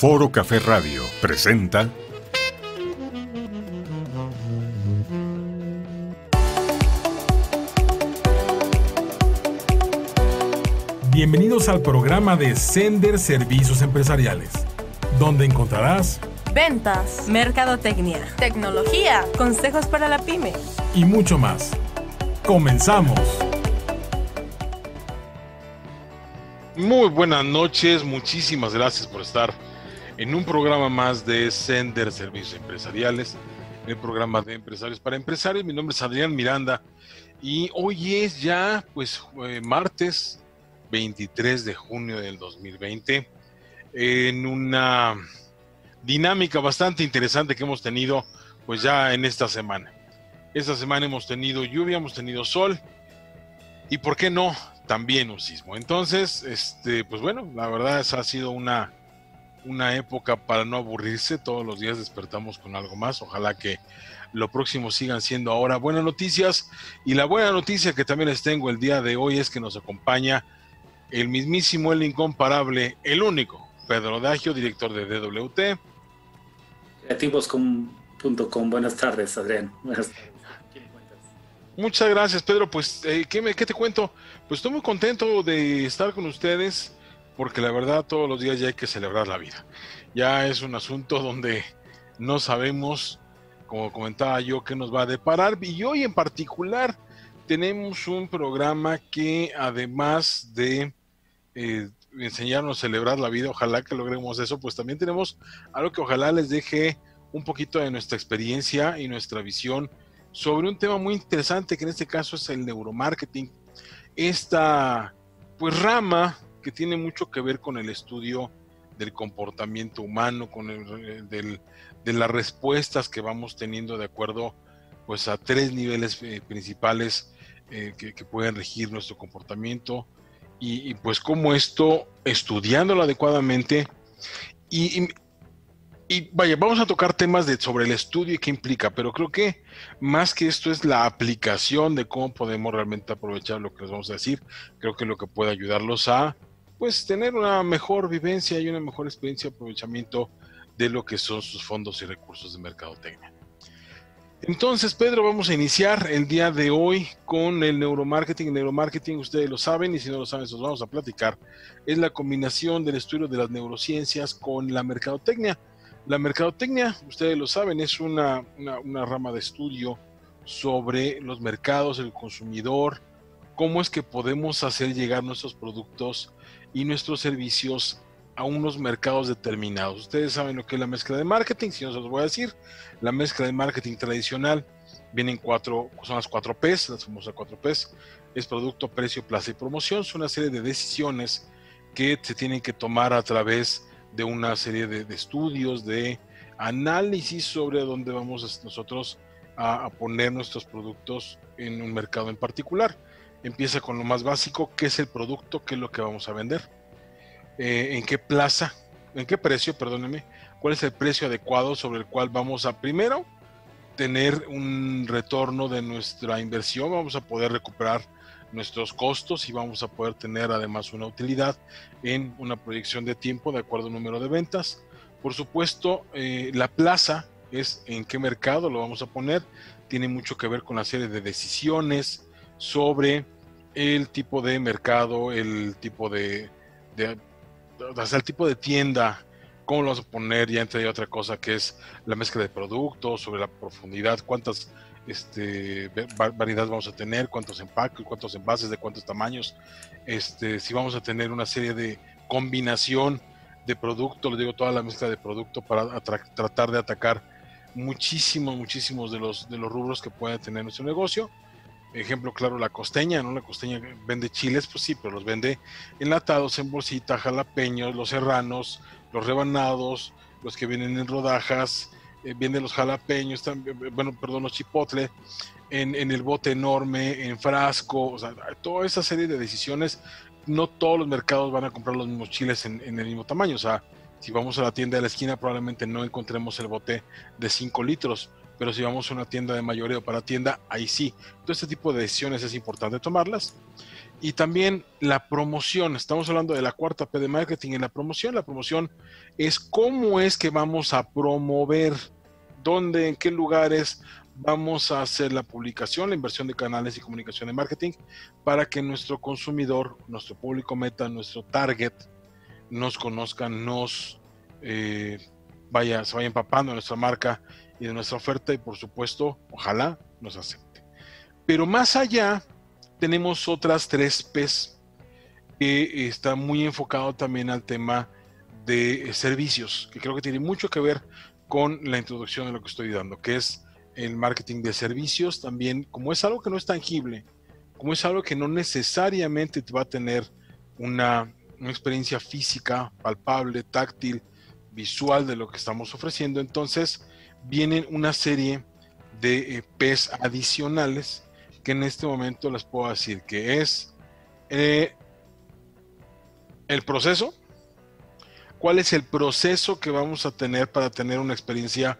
Foro Café Radio presenta Bienvenidos al programa de Sender Servicios Empresariales, donde encontrarás ventas, mercadotecnia, tecnología, consejos para la pyme y mucho más. Comenzamos. Muy buenas noches, muchísimas gracias por estar en un programa más de Sender Servicios Empresariales, el programa de empresarios para empresarios. Mi nombre es Adrián Miranda y hoy es ya pues martes 23 de junio del 2020 en una dinámica bastante interesante que hemos tenido pues ya en esta semana. Esta semana hemos tenido lluvia, hemos tenido sol y por qué no también un sismo. Entonces, este, pues bueno, la verdad esa ha sido una, una época para no aburrirse. Todos los días despertamos con algo más. Ojalá que lo próximo sigan siendo ahora buenas noticias. Y la buena noticia que también les tengo el día de hoy es que nos acompaña el mismísimo, el incomparable, el único, Pedro Dagio, director de DWT. Creativos.com. Buenas tardes, Adrián. Buenas tardes. Muchas gracias, Pedro. Pues, eh, ¿qué, me, ¿qué te cuento? Pues estoy muy contento de estar con ustedes, porque la verdad todos los días ya hay que celebrar la vida. Ya es un asunto donde no sabemos, como comentaba yo, qué nos va a deparar. Y hoy en particular tenemos un programa que además de eh, enseñarnos a celebrar la vida, ojalá que logremos eso, pues también tenemos algo que ojalá les deje un poquito de nuestra experiencia y nuestra visión sobre un tema muy interesante que en este caso es el neuromarketing. Esta pues rama que tiene mucho que ver con el estudio del comportamiento humano, con el, de las respuestas que vamos teniendo de acuerdo pues a tres niveles eh, principales eh, que, pueden regir nuestro comportamiento y, pues como esto, estudiándolo adecuadamente y, y vaya, vamos a tocar temas de, sobre el estudio y qué implica, pero creo que más que esto es la aplicación de cómo podemos realmente aprovechar lo que les vamos a decir. Creo que lo que puede ayudarlos a pues tener una mejor vivencia y una mejor experiencia de aprovechamiento de lo que son sus fondos y recursos de mercadotecnia. Entonces, Pedro, vamos a iniciar el día de hoy con el neuromarketing. El neuromarketing, ustedes lo saben, y si no lo saben, los vamos a platicar. Es la combinación del estudio de las neurociencias con la mercadotecnia. La mercadotecnia, ustedes lo saben, es una, rama de estudio sobre los mercados, el consumidor, cómo es que podemos hacer llegar nuestros productos y nuestros servicios a unos mercados determinados. Ustedes saben lo que es la mezcla de marketing, si no se los voy a decir. La mezcla de marketing tradicional vienen cuatro, son las cuatro P's, las famosas cuatro P's. Es producto, precio, plaza y promoción. Son una serie de decisiones que se tienen que tomar a través de una serie de, estudios, de análisis sobre dónde vamos nosotros a, poner nuestros productos en un mercado en particular. Empieza con lo más básico, qué es el producto, qué es lo que vamos a vender, eh, en qué plaza, en qué precio, perdónenme, cuál es el precio adecuado sobre el cual vamos a primero tener un retorno de nuestra inversión, vamos a poder recuperar nuestros costos y vamos a poder tener además una utilidad en una proyección de tiempo de acuerdo al número de ventas. Por supuesto, eh, la plaza es en qué mercado lo vamos a poner, tiene mucho que ver con la serie de decisiones sobre el tipo de mercado, el tipo de, el tipo de tienda, cómo lo vamos a poner, ya entre otra cosa que es la mezcla de productos, sobre la profundidad, cuántas este, variedad vamos a tener, cuántos empaques, cuántos envases, de cuántos tamaños, este, si vamos a tener una serie de combinación de productos, les digo toda la mezcla de producto para tratar de atacar muchísimos, muchísimos de los, de los rubros que puede tener nuestro negocio. Ejemplo claro, la costeña, ¿no? La costeña vende chiles, pues sí, pero los vende enlatados, en bolsita, jalapeños, los serranos, los rebanados, los que vienen en rodajas, eh, vienen los jalapeños, eh, bueno, perdón, los chipotle, en, el bote enorme, en frasco, o sea, toda esa serie de decisiones, no todos los mercados van a comprar los mismos chiles en, el mismo tamaño, o sea, si vamos a la tienda de la esquina probablemente no encontremos el bote de 5 litros, pero si vamos a una tienda de mayoreo para tienda, ahí sí. Todo este tipo de decisiones es importante tomarlas. Y también la promoción, estamos hablando de la cuarta P de marketing en la promoción. La promoción es cómo es que vamos a promover, dónde, en qué lugares vamos a hacer la publicación, la inversión de canales y comunicación de marketing para que nuestro consumidor, nuestro público meta, nuestro target, nos conozcan, nos eh, vaya, se vaya empapando nuestra marca y de nuestra oferta y por supuesto, ojalá nos acepte. Pero más allá, tenemos otras tres P's que está muy enfocado también al tema de servicios, que creo que tiene mucho que ver con la introducción de lo que estoy dando, que es el marketing de servicios también, como es algo que no es tangible, como es algo que no necesariamente te va a tener una, una experiencia física, palpable, táctil, visual de lo que estamos ofreciendo, entonces vienen una serie de eh, P's adicionales que en este momento les puedo decir que es eh, el proceso, cuál es el proceso que vamos a tener para tener una experiencia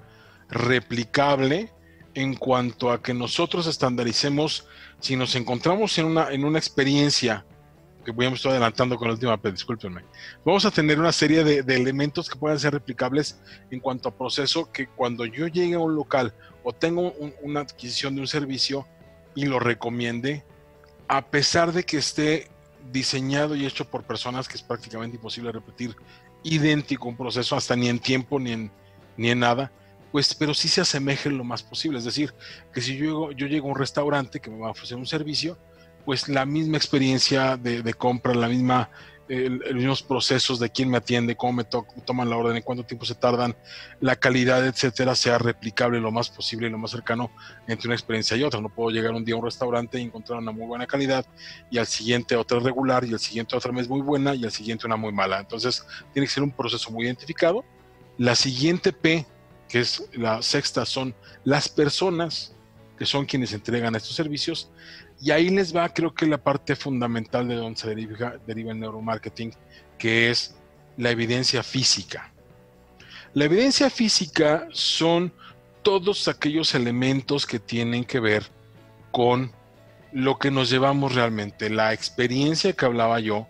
replicable en cuanto a que nosotros estandaricemos si nos encontramos en una, en una experiencia que voy a estar adelantando con la última, discúlpenme. Vamos a tener una serie de, elementos que puedan ser replicables en cuanto a proceso que cuando yo llegue a un local o tengo una adquisición de un servicio y lo recomiende, a pesar de que esté diseñado y hecho por personas que es prácticamente imposible repetir idéntico un proceso, hasta ni en tiempo ni en, ni en nada, pues, pero sí se asemeje lo más posible. Es decir, que si yo, yo llego a un restaurante que me va a ofrecer un servicio, pues la misma experiencia de, compra, la misma, los mismos procesos de quién me atiende, cómo me toman la orden, en cuánto tiempo se tardan, la calidad, etcétera, sea replicable lo más posible y lo más cercano entre una experiencia y otra. No puedo llegar un día a un restaurante y encontrar una muy buena calidad y al siguiente otra regular y al siguiente otra vez muy buena y al siguiente una muy mala. Entonces tiene que ser un proceso muy identificado. La siguiente P, que es la sexta, son las personas que son quienes entregan estos servicios y ahí les va, creo que la parte fundamental de donde se deriva, el neuromarketing, que es la evidencia física. La evidencia física son todos aquellos elementos que tienen que ver con lo que nos llevamos realmente, la experiencia que hablaba yo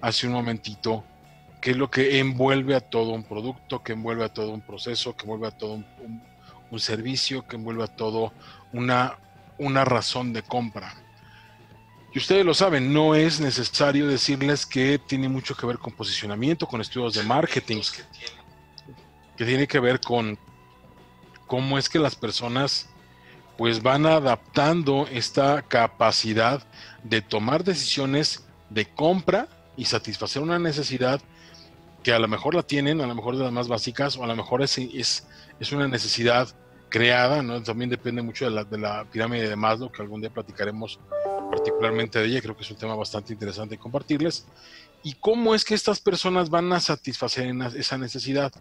hace un momentito, que es lo que envuelve a todo un producto, que envuelve a todo un proceso, que envuelve a todo un, servicio, que envuelve a todo una, una razón de compra. Y ustedes lo saben, no es necesario decirles que tiene mucho que ver con posicionamiento, con estudios de marketing, que tiene que ver con cómo es que las personas pues van adaptando esta capacidad de tomar decisiones de compra y satisfacer una necesidad que a lo mejor la tienen, a lo mejor de las más básicas, o a lo mejor es, es, es una necesidad creada, ¿no? También depende mucho de la, de la pirámide de Maslow, que algún día platicaremos particularmente de ella, creo que es un tema bastante interesante compartirles, y cómo es que estas personas van a satisfacer esa necesidad.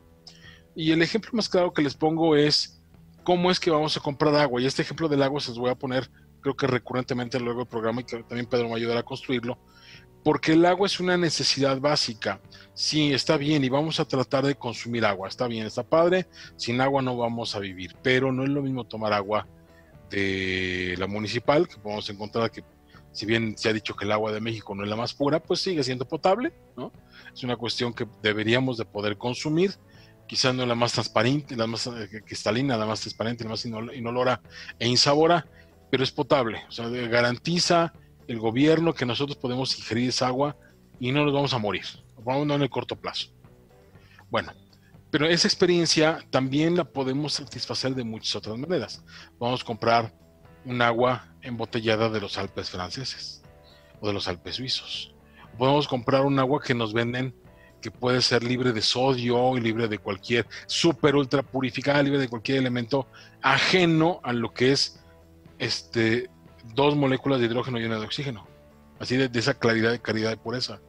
Y el ejemplo más claro que les pongo es cómo es que vamos a comprar agua, y este ejemplo del agua se los voy a poner, creo que recurrentemente luego del programa, y que también Pedro me ayudará a construirlo, porque el agua es una necesidad básica. Sí, está bien y vamos a tratar de consumir agua, está bien, está padre, sin agua no vamos a vivir, pero no es lo mismo tomar agua de la municipal, que podemos encontrar que si bien se ha dicho que el agua de México no es la más pura, pues sigue siendo potable, ¿no? Es una cuestión que deberíamos de poder consumir, quizás no la más transparente, la más eh, cristalina, la más transparente, la más inolora e insabora, pero es potable, o sea, garantiza el gobierno que nosotros podemos ingerir esa agua y no nos vamos a morir, vamos no en el corto plazo. Bueno, pero esa experiencia también la podemos satisfacer de muchas otras maneras. Vamos a comprar un agua embotellada de los Alpes franceses o de los Alpes suizos. Podemos comprar un agua que nos venden que puede ser libre de sodio y libre de cualquier, super ultra purificada, libre de cualquier elemento ajeno a lo que es este, dos moléculas de hidrógeno y una de oxígeno. Así de, esa claridad, de calidad de pureza.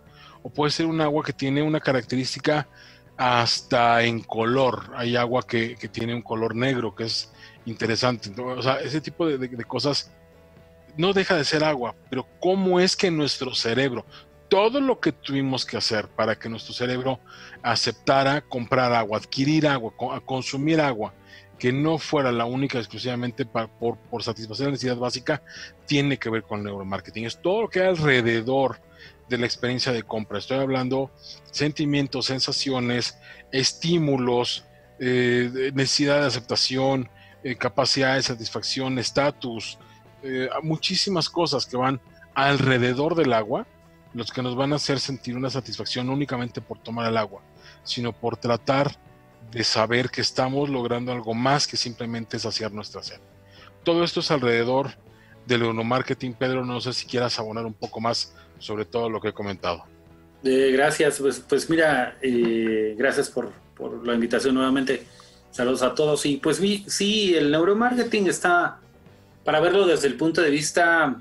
O puede ser un agua que tiene una característica hasta en color. Hay agua que tiene un color negro, que es interesante. O sea, ese tipo de, cosas no deja de ser agua, pero cómo es que nuestro cerebro, todo lo que tuvimos que hacer para que nuestro cerebro aceptara comprar agua, adquirir agua, consumir agua que no fuera la única exclusivamente por, por satisfacer la necesidad básica, tiene que ver con el neuromarketing. Es todo lo que hay alrededor de la experiencia de compra. Estoy hablando sentimientos, sensaciones, estímulos, eh, necesidad de aceptación, eh, capacidad de satisfacción, estatus, eh, muchísimas cosas que van alrededor del agua, los que nos van a hacer sentir una satisfacción no únicamente por tomar el agua, sino por tratar de saber que estamos logrando algo más que simplemente saciar nuestra sed. Todo esto es alrededor del neuromarketing. Pedro, no sé si quieras abonar un poco más sobre todo lo que he comentado. Eh, gracias, pues, pues mira, gracias por, por, la invitación nuevamente. Saludos a todos. Y pues sí, el neuromarketing está, para verlo desde el punto de vista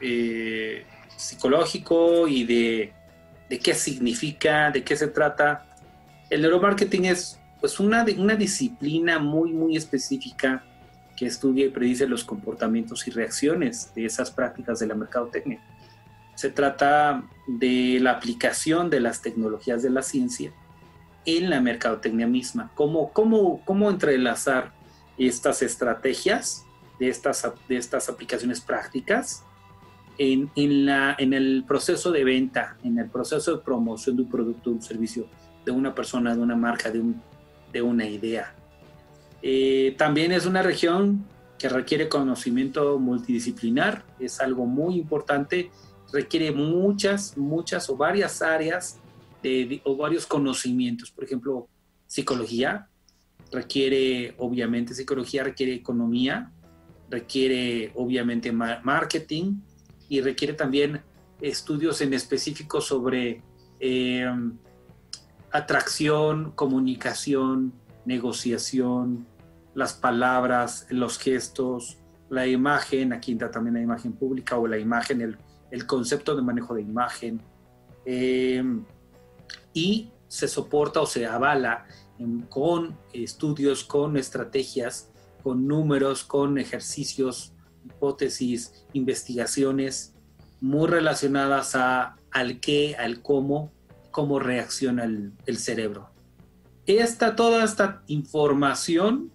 eh, psicológico y de, de, qué significa, de qué se trata, el neuromarketing es pues una, una disciplina muy, muy específica que estudia y predice los comportamientos y reacciones de esas prácticas de la mercadotecnia. Se trata de la aplicación de las tecnologías de la ciencia en la mercadotecnia misma. ¿Cómo, cómo, cómo entrelazar estas estrategias de estas, de estas aplicaciones prácticas en, en, la, en el proceso de venta, en el proceso de promoción de un producto, un servicio, de una persona, de una marca, de, un, de una idea? Eh, también es una región que requiere conocimiento multidisciplinar, es algo muy importante requiere muchas, muchas o varias áreas de, o varios conocimientos. Por ejemplo, psicología requiere, obviamente, psicología requiere economía, requiere, obviamente, marketing y requiere también estudios en específico sobre eh, atracción, comunicación, negociación, las palabras, los gestos, la imagen, aquí entra también la imagen pública o la imagen, el, el concepto de manejo de imagen em, y se soporta o se avala con estudios, con estrategias, con números, con ejercicios, hipótesis, investigaciones muy relacionadas a, al qué, al cómo, cómo reacciona el, cerebro. Esta, toda esta información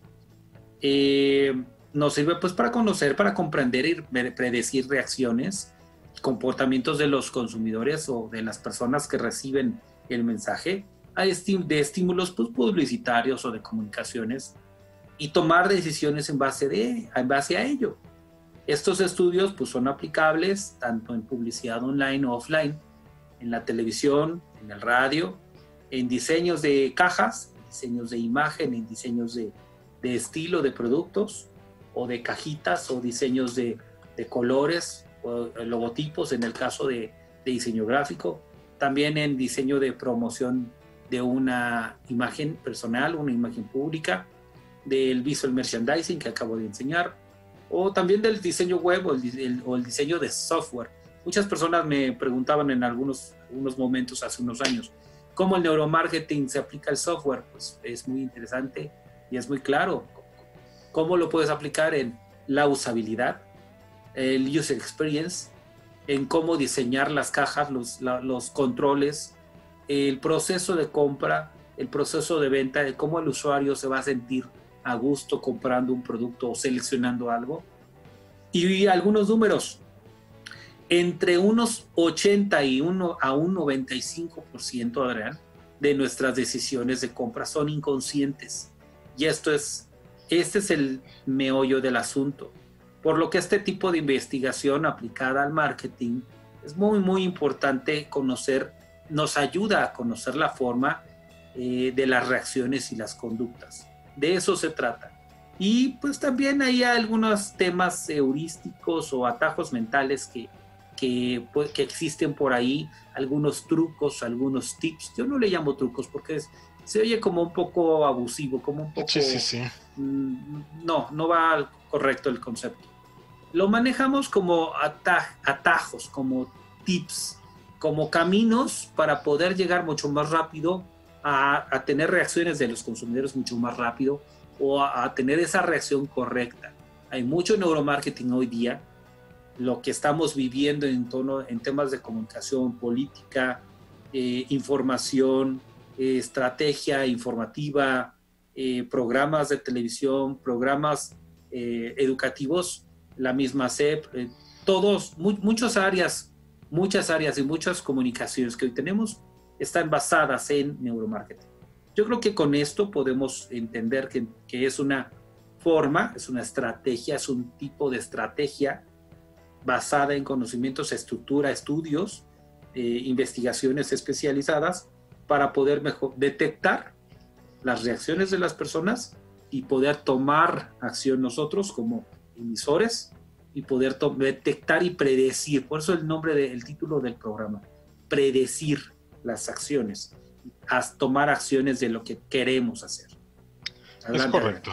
eh, nos sirve pues para conocer, para comprender y predecir reacciones comportamientos de los consumidores o de las personas que reciben el mensaje de estímulos pues, publicitarios o de comunicaciones y tomar decisiones en base, a ello. Estos estudios pues, son aplicables tanto en publicidad online o offline, en la televisión, en el radio, en diseños de cajas, diseños de imagen, en diseños de, estilo de productos o de cajitas o diseños de, colores eh, logotipos en el caso de, diseño gráfico, también en diseño de promoción de una imagen personal, una imagen pública, del visual merchandising que acabo de enseñar, o también del diseño web o el, diseño de software. Muchas personas me preguntaban en algunos, algunos momentos hace unos años, ¿cómo el neuromarketing se aplica al software? Pues es muy interesante y es muy claro. ¿Cómo lo puedes aplicar en la usabilidad, el user experience, en cómo diseñar las cajas, los, controles, el proceso de compra, el proceso de venta, de cómo el usuario se va a sentir a gusto comprando un producto o seleccionando algo. Y algunos números. Entre unos 81 a un 95%, Adrián, de nuestras decisiones de compra son inconscientes. Y esto es, este es el meollo del asunto. Por lo que este tipo de investigación aplicada al marketing es muy, muy importante conocer, nos ayuda a conocer la forma eh, de las reacciones y las conductas. De eso se trata. Y pues también hay algunos temas heurísticos o atajos mentales que, que, pues, que, existen por ahí, algunos trucos, algunos tips. Yo no le llamo trucos porque se oye como un poco abusivo, como un poco... Sí, sí, sí. Mm, no, no va correcto el concepto lo manejamos como atajos, como tips, como caminos para poder llegar mucho más rápido a, tener reacciones de los consumidores mucho más rápido o a, tener esa reacción correcta. Hay mucho neuromarketing hoy día, lo que estamos viviendo en, tono, en temas de comunicación, política, eh, información, eh, estrategia informativa, eh, programas de televisión, programas educativos, la misma SEP, eh, todos, muchas áreas, muchas áreas y muchas comunicaciones que hoy tenemos están basadas en neuromarketing. Yo creo que con esto podemos entender que, que es una forma, es una estrategia, es un tipo de estrategia basada en conocimientos, estructura, estudios, investigaciones especializadas para poder mejor detectar las reacciones de las personas y poder tomar acción nosotros como emisores y poder detectar y predecir. Por eso el nombre del título del programa, predecir las acciones, tomar acciones de lo que queremos hacer. es correcto.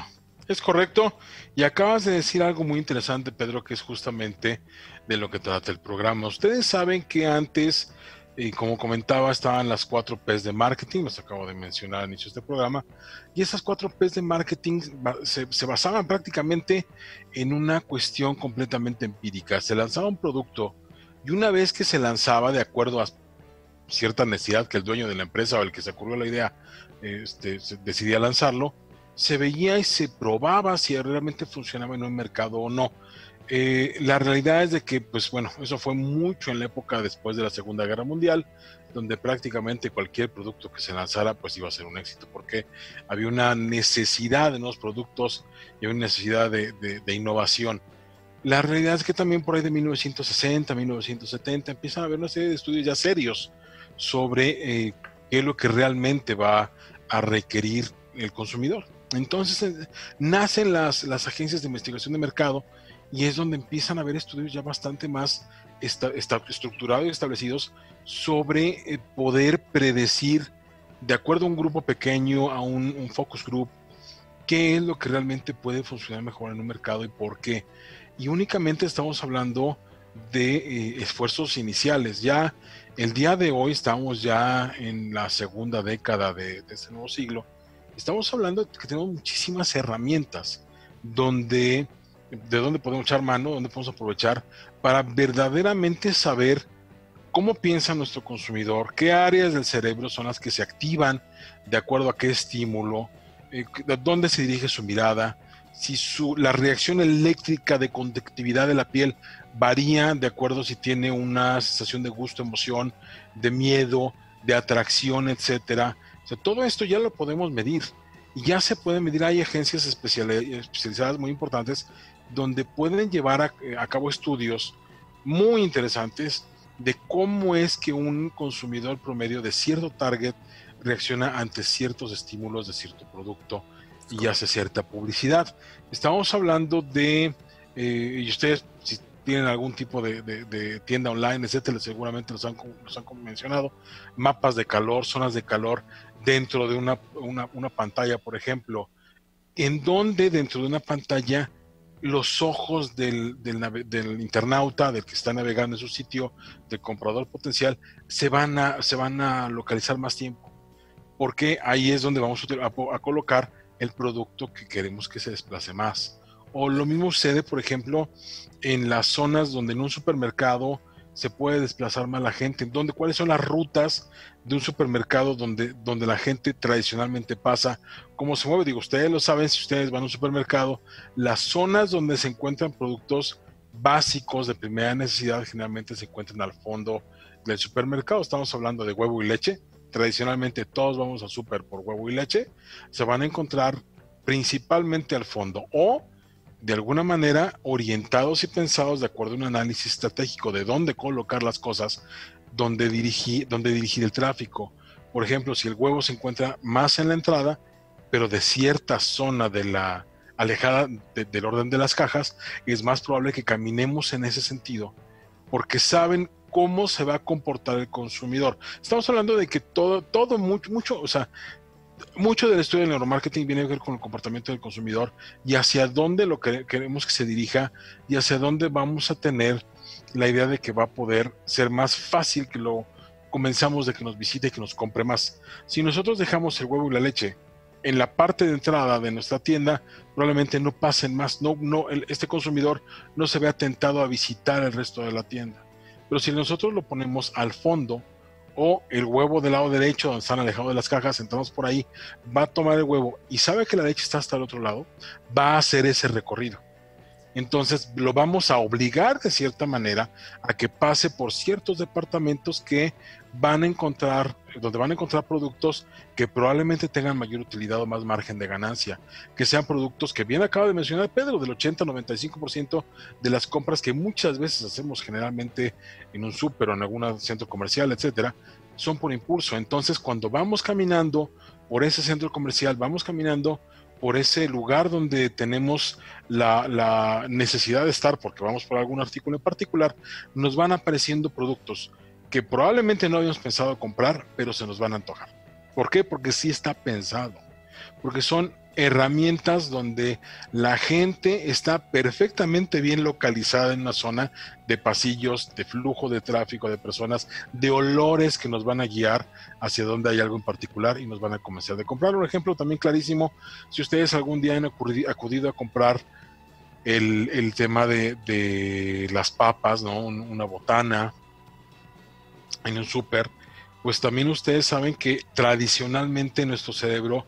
Es correcto. Y acabas de decir algo muy interesante, Pedro, que es justamente de lo que trata el programa. Ustedes saben que antes y como comentaba, estaban las cuatro P's de marketing, los acabo de mencionar al inicio de este programa, y esas cuatro P's de marketing se, basaban prácticamente en una cuestión completamente empírica. Se lanzaba un producto y una vez que se lanzaba de acuerdo a cierta necesidad que el dueño de la empresa o el que se ocurrió la idea este, decidía lanzarlo, se veía y se probaba si realmente funcionaba en un mercado o no. Eh, la realidad es de que, pues bueno, eso fue mucho en la época después de la Segunda Guerra Mundial, donde prácticamente cualquier producto que se lanzara, pues iba a ser un éxito, porque había una necesidad de nuevos productos y una necesidad de, innovación. La realidad es que también por ahí de 1960, 1970 empiezan a haber una serie de estudios ya serios sobre eh, qué es lo que realmente va a requerir el consumidor. Entonces eh, nacen las, las agencias de investigación de mercado, y es donde empiezan a haber estudios ya bastante más estructurados y establecidos sobre eh, poder predecir, de acuerdo a un grupo pequeño, a un, focus group, qué es lo que realmente puede funcionar mejor en un mercado y por qué. Y únicamente estamos hablando de eh, esfuerzos iniciales. Ya el día de hoy estamos ya en la segunda década de, de este nuevo siglo. Estamos hablando de que tenemos muchísimas herramientas donde de dónde podemos echar mano, dónde podemos aprovechar para verdaderamente saber cómo piensa nuestro consumidor, qué áreas del cerebro son las que se activan de acuerdo a qué estímulo, eh, dónde se dirige su mirada, si su, la reacción eléctrica de conductividad de la piel varía de acuerdo si tiene una sensación de gusto, emoción, de miedo, de atracción, etcétera. todo esto ya lo podemos medir y ya se puede medir. Hay agencias especializadas muy importantes donde pueden llevar eh, a, cabo estudios muy interesantes de cómo es que un consumidor promedio de cierto target reacciona ante ciertos estímulos de cierto producto y hace cierta publicidad. Estamos hablando de, eh, y ustedes si tienen algún tipo de, tienda online, etcétera, seguramente los han, han, mencionado, mapas de calor, zonas de calor dentro de una, una, una pantalla, por ejemplo, en donde dentro de una pantalla los ojos del, internauta, del que está navegando en su sitio, del comprador potencial, se van a, se van a localizar más tiempo. Porque ahí es donde vamos a, colocar el producto que queremos que se desplace más. O lo mismo sucede, por ejemplo, en las zonas donde en un supermercado se puede desplazar más la gente, donde cuáles son las rutas de un supermercado donde, donde la gente tradicionalmente pasa, cómo se mueve. Digo, ustedes lo saben si ustedes van a un supermercado, las zonas donde se encuentran productos básicos de primera necesidad generalmente se encuentran al fondo del supermercado. Estamos hablando de huevo y leche. Tradicionalmente todos vamos al super por huevo y leche. Se van a encontrar principalmente al fondo o de alguna manera orientados y pensados de acuerdo a un análisis estratégico de dónde colocar las cosas, dónde dirigir, dónde dirigir el tráfico. Por ejemplo, si el huevo se encuentra más en la entrada, pero de cierta zona de la alejada del orden de las cajas, es más probable que caminemos en ese sentido, porque saben cómo se va a comportar el consumidor. Estamos hablando de que todo, todo mucho, mucho, o sea, mucho del estudio del neuromarketing viene a ver con el comportamiento del consumidor y hacia dónde lo que queremos que se dirija y hacia dónde vamos a tener la idea de que va a poder ser más fácil que lo comenzamos de que nos visite y que nos compre más. Si nosotros dejamos el huevo y la leche en la parte de entrada de nuestra tienda, probablemente no pasen más, no, no, este consumidor no se vea tentado a visitar el resto de la tienda. Pero si nosotros lo ponemos al fondo, o el huevo del lado derecho, donde están alejados de las cajas, entramos por ahí, va a tomar el huevo y sabe que la leche está hasta el otro lado, va a hacer ese recorrido. Entonces lo vamos a obligar de cierta manera a que pase por ciertos departamentos que van a encontrar, donde van a encontrar productos que probablemente tengan mayor utilidad o más margen de ganancia, que sean productos que bien acaba de mencionar Pedro, del 80-95% de las compras que muchas veces hacemos generalmente en un súper o en algún centro comercial, etcétera, son por impulso. Entonces, cuando vamos caminando por ese centro comercial, vamos caminando por ese lugar donde tenemos la, necesidad de estar, porque vamos por algún artículo en particular, nos van apareciendo productos que probablemente no habíamos pensado comprar, pero se nos van a antojar. ¿Por qué? Porque sí está pensado. Porque son herramientas donde la gente está perfectamente bien localizada en una zona de pasillos, de flujo de tráfico, de personas, de olores que nos van a guiar hacia donde hay algo en particular y nos van a comenzar de comprar. Un ejemplo también clarísimo, si ustedes algún día han acudido a comprar el, tema de, las papas, ¿no? una botana en un súper, pues también ustedes saben que tradicionalmente nuestro cerebro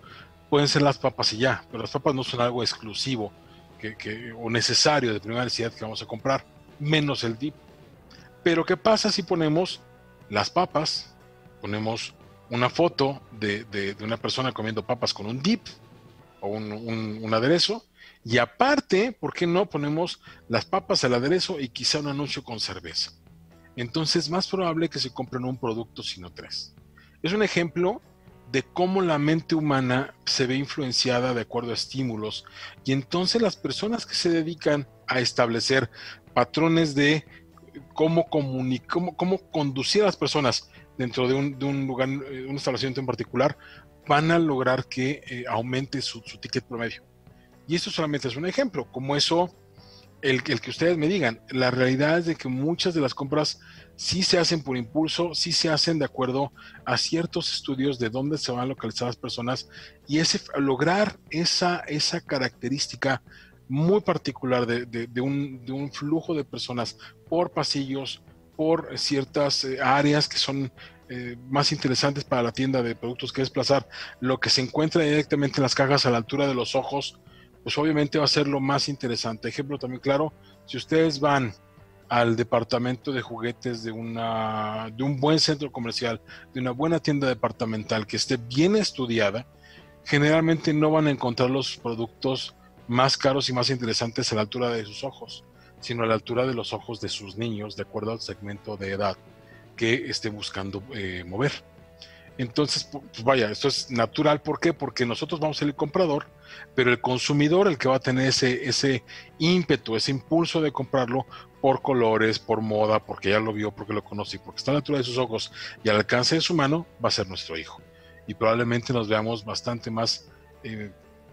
pueden ser las papas y ya, pero las papas no son algo exclusivo que, o necesario de primera necesidad que vamos a comprar, menos el dip. Pero ¿qué pasa si ponemos las papas, ponemos una foto de, una persona comiendo papas con un dip o un, aderezo? Y aparte, ¿por qué no ponemos las papas al aderezo y quizá un anuncio con cerveza? Entonces, es más probable que se compren un producto, sino tres. Es un ejemplo de cómo la mente humana se ve influenciada de acuerdo a estímulos. Y entonces las personas que se dedican a establecer patrones de cómo, cómo, cómo conducir a las personas dentro de un, lugar, eh, un establecimiento en particular, van a lograr que eh, aumente su, su, ticket promedio. Y esto solamente es un ejemplo, como eso, el, el que ustedes me digan, la realidad es de que muchas de las compras sí se hacen por impulso, sí se hacen de acuerdo a ciertos estudios de dónde se van a localizar las personas y ese, lograr esa, esa característica muy particular de, un, flujo de personas por pasillos, por ciertas eh, áreas que son eh, más interesantes para la tienda de productos que desplazar, lo que se encuentra directamente en las cajas a la altura de los ojos, pues obviamente va a ser lo más interesante. Ejemplo también claro, si ustedes van al departamento de juguetes de, una, de un buen centro comercial, de una buena tienda departamental que esté bien estudiada, generalmente no van a encontrar los productos más caros y más interesantes a la altura de sus ojos, sino a la altura de los ojos de sus niños, de acuerdo al segmento de edad que esté buscando eh, mover. Entonces, pues vaya, esto es natural. ¿Por qué? Porque nosotros vamos a ser el comprador, pero el consumidor, el que va a tener ese, ese ímpetu, ese impulso de comprarlo por colores, por moda, porque ya lo vio, porque lo conoce, porque está a la altura de sus ojos y al alcance de su mano, va a ser nuestro hijo. Y probablemente nos veamos bastante más eh,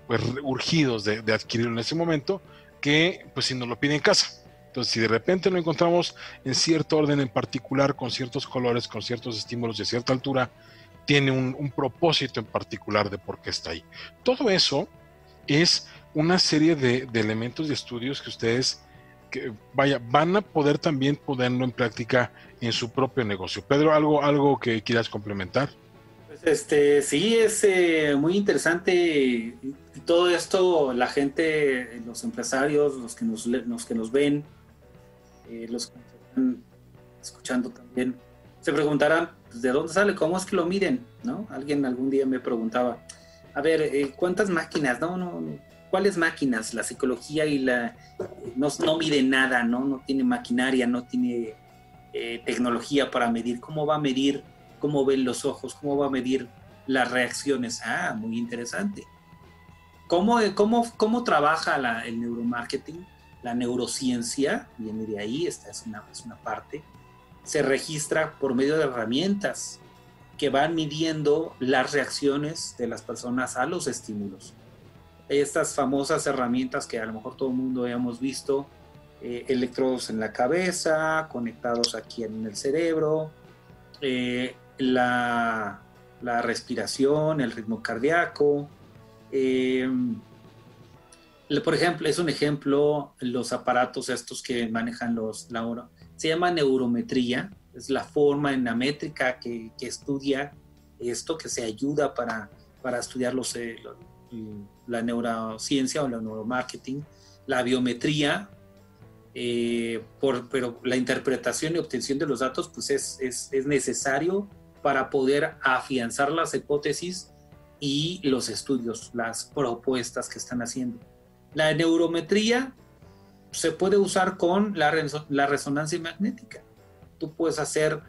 pues, urgidos de, de, adquirirlo en ese momento que pues si nos lo pide en casa. Entonces, si de repente lo encontramos en cierto orden en particular, con ciertos colores, con ciertos estímulos de cierta altura, tiene un, propósito en particular de por qué está ahí. Todo eso es una serie de, elementos de estudios que ustedes vaya, van a poder también ponerlo en práctica en su propio negocio. Pedro, ¿algo, algo que quieras complementar? Pues este, sí, es eh, muy interesante todo esto, la gente, los empresarios, los que nos, los que nos ven, eh, los que están escuchando también, se preguntarán, pues, ¿de dónde sale? ¿Cómo es que lo miden? ¿No? Alguien algún día me preguntaba, a ver, eh, ¿cuántas máquinas? No, no, ¿cuáles máquinas? La psicología y la... No, no mide nada, ¿no? No tiene maquinaria, no tiene eh, tecnología para medir. ¿Cómo va a medir? ¿Cómo ven los ojos? ¿Cómo va a medir las reacciones? Ah, muy interesante. ¿Cómo, cómo, cómo trabaja el neuromarketing? La neurociencia viene de ahí, esta es una, es una parte se registra por medio de herramientas que van midiendo las reacciones de las personas a los estímulos. Estas famosas herramientas que a lo mejor todo el mundo hemos visto, eh, electrodos en la cabeza, conectados aquí en el cerebro, eh, la, respiración, el ritmo cardíaco. Eh, por ejemplo, es un ejemplo los aparatos estos que manejan los, la, se llama neurometría, es la forma en la métrica que, estudia esto, que se ayuda para, para estudiar los, eh, la neurociencia o la neuromarketing, la biometría, eh, por, pero la interpretación y obtención de los datos pues es, es, es necesario para poder afianzar las hipótesis y los estudios, las propuestas que están haciendo. La neurometría se puede usar con la, resonancia magnética. Tú puedes hacer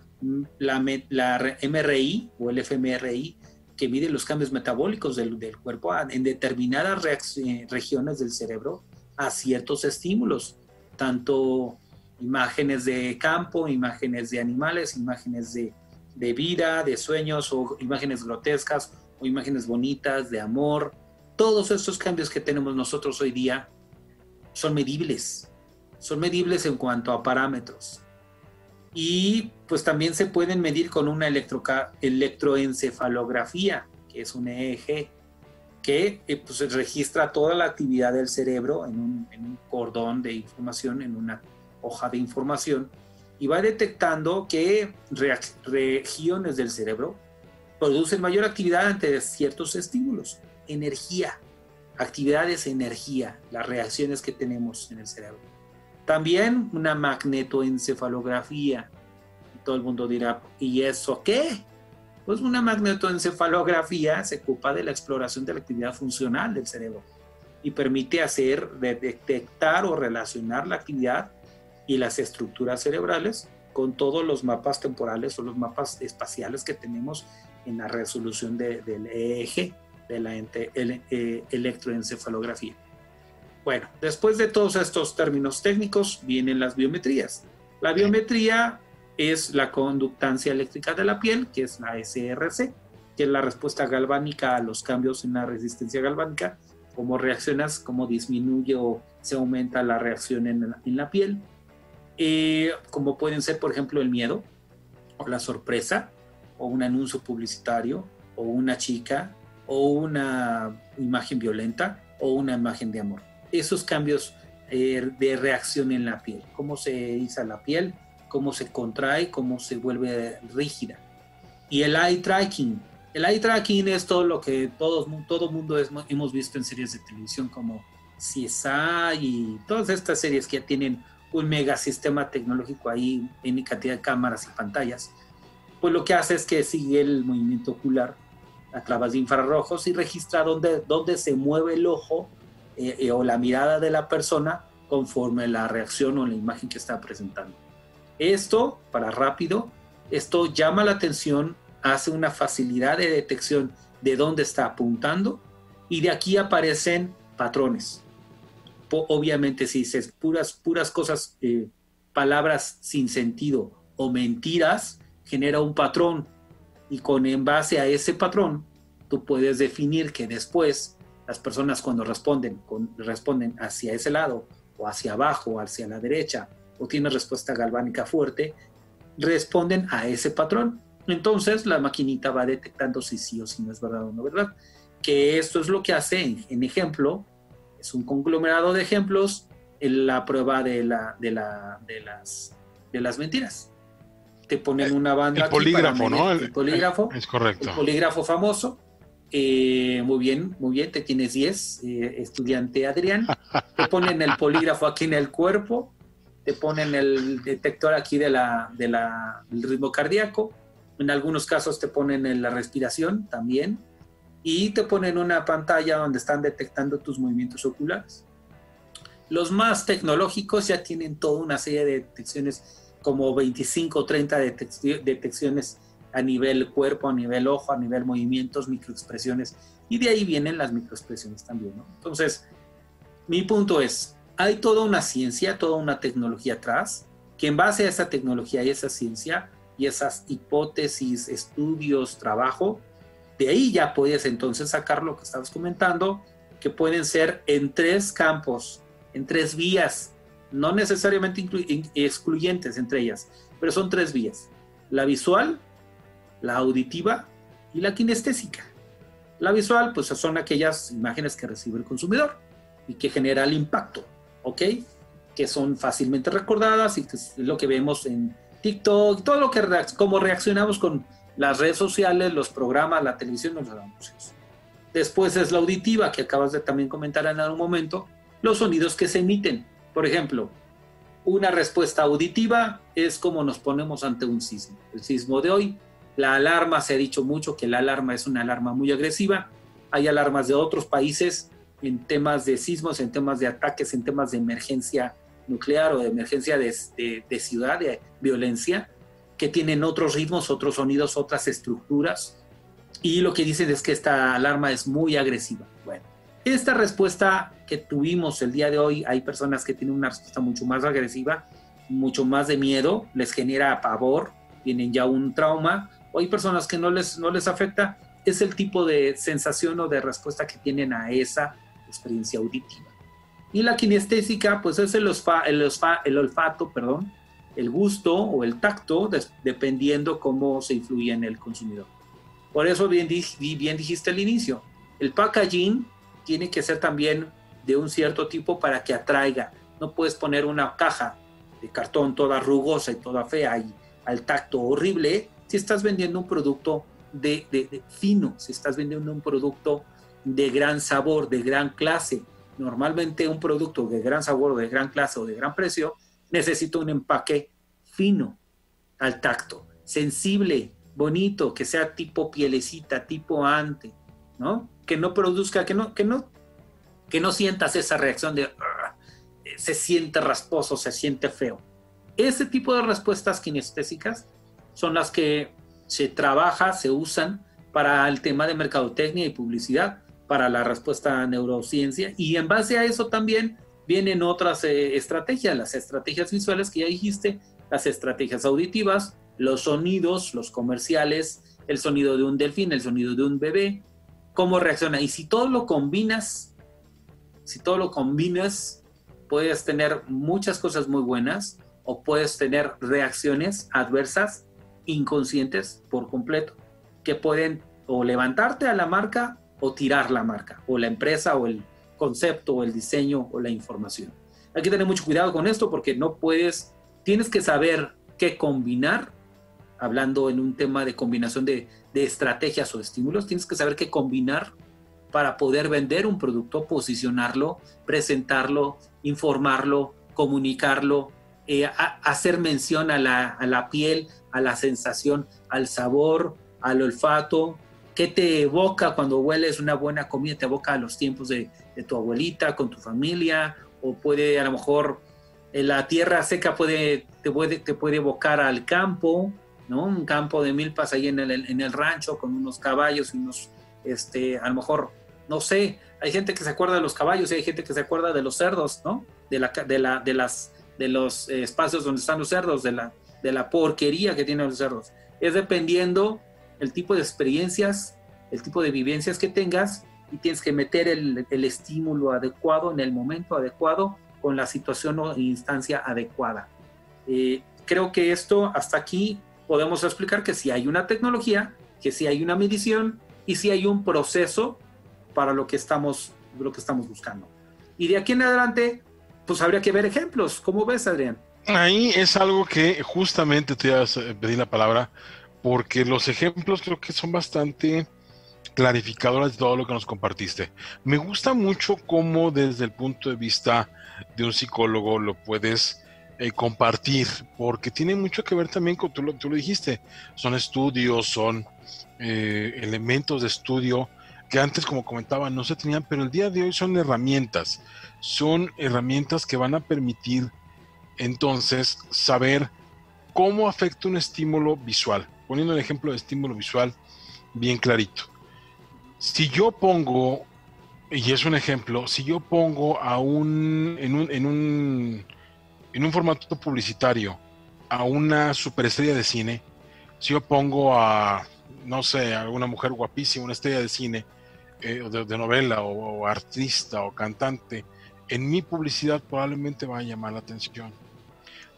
la, MRI o el fMRI que mide los cambios metabólicos del, del cuerpo en determinadas eh, regiones del cerebro a ciertos estímulos, tanto imágenes de campo, imágenes de animales, imágenes de, de vida, de sueños o imágenes grotescas o imágenes bonitas de amor. Todos estos cambios que tenemos nosotros hoy día son medibles, son medibles en cuanto a parámetros. Y pues también se pueden medir con una electroencefalografía, que es un EEG, que eh, pues, registra toda la actividad del cerebro en un, cordón de información, en una hoja de información, y va detectando que regiones del cerebro producen mayor actividad ante ciertos estímulos, energía, actividades energía, las reacciones que tenemos en el cerebro. También una magnetoencefalografía. Todo el mundo dirá, ¿y eso qué? Pues una magnetoencefalografía se ocupa de la exploración de la actividad funcional del cerebro y permite hacer, detectar o relacionar la actividad y las estructuras cerebrales con todos los mapas temporales o los mapas espaciales que tenemos en la resolución del EEG, de la eh, electroencefalografía. Bueno, después de todos estos términos técnicos vienen las biometrías. La biometría es la conductancia eléctrica de la piel, que es la SRC, que es la respuesta galvánica a los cambios en la resistencia galvánica, cómo reaccionas, cómo disminuye o se aumenta la reacción en la, piel, eh, como pueden ser, por ejemplo, el miedo o la sorpresa, o un anuncio publicitario, o una chica, o una imagen violenta, o una imagen de amor. Esos cambios eh, de reacción en la piel, cómo se iza la piel, cómo se contrae, cómo se vuelve rígida. Y el eye tracking. El eye tracking es todo lo que todos, todo mundo hemos visto en series de televisión como CSI y todas estas series que ya tienen un mega sistema tecnológico ahí en cantidad de cámaras y pantallas pues lo que hace es que sigue el movimiento ocular a través de infrarrojos y registra dónde, dónde se mueve el ojo eh, eh, o la mirada de la persona conforme la reacción o la imagen que está presentando. Esto, para rápido, esto llama la atención, hace una facilidad de detección de dónde está apuntando y de aquí aparecen patrones. Obviamente, si dices puras, puras cosas, eh, palabras sin sentido o mentiras, genera un patrón y con en base a ese patrón tú puedes definir que después las personas cuando responden responden hacia ese lado o hacia abajo o hacia la derecha o tienen respuesta galvánica fuerte responden a ese patrón entonces la maquinita va detectando si sí o si no es verdad o no verdad que esto es lo que hace en, ejemplo es un conglomerado de ejemplos en la prueba de, la, de, la, de, las, de las mentiras te ponen una banda. El polígrafo, ¿no? El, polígrafo. Es correcto. El polígrafo famoso. Eh, muy bien, muy bien, te tienes 10, eh, estudiante Adrián. Te ponen el polígrafo aquí en el cuerpo, te ponen el detector aquí de la, de la, del ritmo cardíaco. En algunos casos te ponen la respiración también. Y te ponen una pantalla donde están detectando tus movimientos oculares. Los más tecnológicos ya tienen toda una serie de detecciones como 25 o 30 detecciones a nivel cuerpo, a nivel ojo, a nivel movimientos, microexpresiones, y de ahí vienen las microexpresiones también. Entonces, mi punto es, hay toda una ciencia, toda una tecnología atrás, que en base a esa tecnología y esa ciencia y esas hipótesis, estudios, trabajo, de ahí ya puedes entonces sacar lo que estabas comentando, que pueden ser en tres campos, en tres vías no necesariamente excluyentes entre ellas, pero son tres vías. La visual, la auditiva y la kinestésica. La visual, pues son aquellas imágenes que recibe el consumidor y que genera el impacto, ¿ok? Que son fácilmente recordadas y que es lo que vemos en TikTok, todo lo que, como reaccionamos con las redes sociales, los programas, la televisión, los anuncios. Después es la auditiva, que acabas de también comentar en algún momento, los sonidos que se emiten. Por ejemplo, una respuesta auditiva es como nos ponemos ante un sismo. El sismo de hoy, la alarma, se ha dicho mucho que la alarma es una alarma muy agresiva. Hay alarmas de otros países en temas de sismos, en temas de ataques, en temas de emergencia nuclear o de emergencia de, de ciudad, de violencia, que tienen otros ritmos, otros sonidos, otras estructuras y lo que dicen es que esta alarma es muy agresiva. Bueno, esta respuesta que tuvimos el día de hoy, hay personas que tienen una respuesta mucho más agresiva, mucho más de miedo, les genera pavor, tienen ya un trauma, o hay personas que no les, no les afecta, es el tipo de sensación o de respuesta que tienen a esa experiencia auditiva. Y la kinestésica, pues es el, el, el olfato, perdón, el gusto o el tacto, dependiendo cómo se influye en el consumidor. Por eso bien, bien dijiste al inicio, el packaging tiene que ser también de un cierto tipo para que atraiga. No puedes poner una caja de cartón toda rugosa y toda fea y al tacto horrible si estás vendiendo un producto de, de, fino, si estás vendiendo un producto de gran sabor, de gran clase. Normalmente un producto de gran sabor, de gran clase o de gran precio necesita un empaque fino al tacto, sensible, bonito, que sea tipo pielecita, tipo ante, ¿no? Que no produzca, que no, que no, que no sientas esa reacción de se siente rasposo, se siente feo. Ese tipo de respuestas kinestésicas son las que se trabaja, se usan para el tema de mercadotecnia y publicidad, para la respuesta a neurociencia, y en base a eso también vienen otras eh, estrategias, las estrategias visuales que ya dijiste, las estrategias auditivas, los sonidos, los comerciales, el sonido de un delfín, el sonido de un bebé, cómo reacciona. Y si todo lo combinas, si todo lo combinas, puedes tener muchas cosas muy buenas o puedes tener reacciones adversas inconscientes por completo que pueden o levantarte a la marca o tirar la marca o la empresa o el concepto o el diseño o la información. Hay que tener mucho cuidado con esto porque no puedes, tienes que saber qué combinar hablando en un tema de combinación de, estrategias o estímulos, tienes que saber qué combinar para poder vender un producto, posicionarlo, presentarlo, informarlo, comunicarlo, eh, hacer mención a la, piel, a la sensación, al sabor, al olfato, qué te evoca cuando hueles una buena comida, te evoca a los tiempos de, tu abuelita, con tu familia, o puede a lo mejor eh, la tierra seca puede, te, puede, te puede evocar al campo, ¿no? Un campo de milpas ahí en el, en el rancho con unos caballos y unos, este, a lo mejor, no sé, hay gente que se acuerda de los caballos y hay gente que se acuerda de los cerdos, ¿no? De, la, de, la, de, las, de los eh, espacios donde están los cerdos, de la, de la porquería que tienen los cerdos. Es dependiendo el tipo de experiencias, el tipo de vivencias que tengas y tienes que meter el, el estímulo adecuado en el momento adecuado con la situación o instancia adecuada. Eh, creo que esto hasta aquí podemos explicar que si hay una tecnología, que si hay una medición y si hay un proceso para lo que estamos, lo que estamos buscando. Y de aquí en adelante, pues habría que ver ejemplos. ¿Cómo ves, Adrián? Ahí es algo que justamente te iba a pedir la palabra, porque los ejemplos creo que son bastante clarificadores de todo lo que nos compartiste. Me gusta mucho cómo desde el punto de vista de un psicólogo lo puedes eh, compartir, porque tiene mucho que ver también con, tú lo, tú lo dijiste, son estudios, son eh, elementos de estudio que antes, como comentaba, no se tenían, pero el día de hoy son herramientas, son herramientas que van a permitir entonces saber cómo afecta un estímulo visual. Poniendo el ejemplo de estímulo visual bien clarito. Si yo pongo, y es un ejemplo, si yo pongo a un, en un, en un en un formato publicitario a una superestrella de cine, si yo pongo a, no sé, a una mujer guapísima, una estrella de cine, eh, de, novela o, artista o cantante, en mi publicidad probablemente va a llamar la atención.